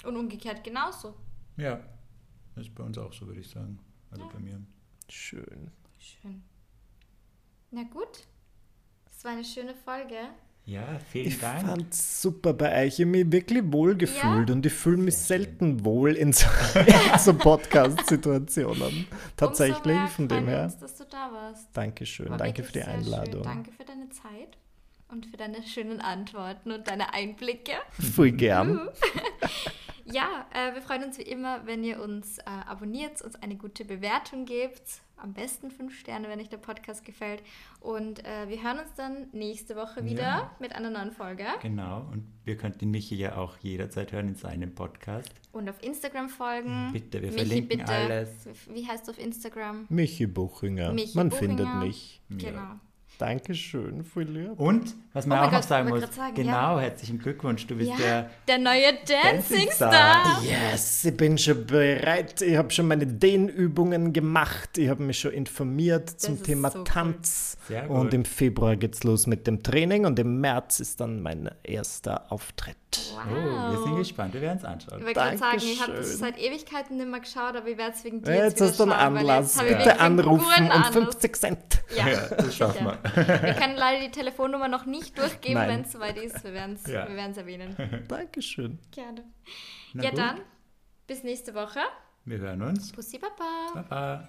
Und umgekehrt genauso. Ja, das ist bei uns auch so, würde ich sagen. Also Ja. bei mir. Schön. Schön. Na gut. Das war eine schöne Folge. Ja, vielen Ich Dank. fand super bei euch. Ich habe mich wirklich wohl gefühlt Ja? und ich fühle mich Sehr schön. selten wohl in so, (laughs) so Podcast-Situationen. Tatsächlich, mehr von dem her. Uns, dass du da warst. Dankeschön. War Danke für die sehr schön. Einladung. Danke für deine Zeit und für deine schönen Antworten und deine Einblicke. Voll gern. (laughs) Ja, äh, wir freuen uns wie immer, wenn ihr uns äh, abonniert, uns eine gute Bewertung gebt. Am besten fünf Sterne, wenn euch der Podcast gefällt. Und äh, wir hören uns dann nächste Woche wieder Ja. mit einer neuen Folge. Genau, und wir könnten den Michi ja auch jederzeit hören in seinem Podcast. Und auf Instagram folgen. Bitte, wir Michi, verlinken bitte. alles. Wie heißt du auf Instagram? Michi Buchinger. Michi Man Buchinger. findet mich. Genau. Dankeschön, lieb. Und, was man Oh auch noch Gott, sagen wollte muss, sagen, genau, ja. herzlichen Glückwunsch, du bist Ja, der der neue Dancing Star. Yes, ich bin schon bereit. Ich habe schon meine Dehnübungen gemacht. Ich habe mich schon informiert zum ist Thema so cool. Tanz. Sehr Und im Februar geht's los mit dem Training und im März ist dann mein erster Auftritt. Wow. Oh, wir sind gespannt, wir werden es anschauen. Ich wollte gerade sagen, ich habe das seit Ewigkeiten nicht mehr geschaut, aber ich werde es wegen dir Ja, jetzt, jetzt wieder hast du einen schauen, weil Anlass. ich Bitte anrufen und Anlass. 50 Cent. Ja, Ja, das schaffen sicher. Wir können leider die Telefonnummer noch nicht durchgeben, wenn es soweit ist. Wir werden es Ja. wir erwähnen. (laughs) Dankeschön. Gerne. Na ja, gut. dann bis nächste Woche. Wir hören uns. Pussy Baba. Baba.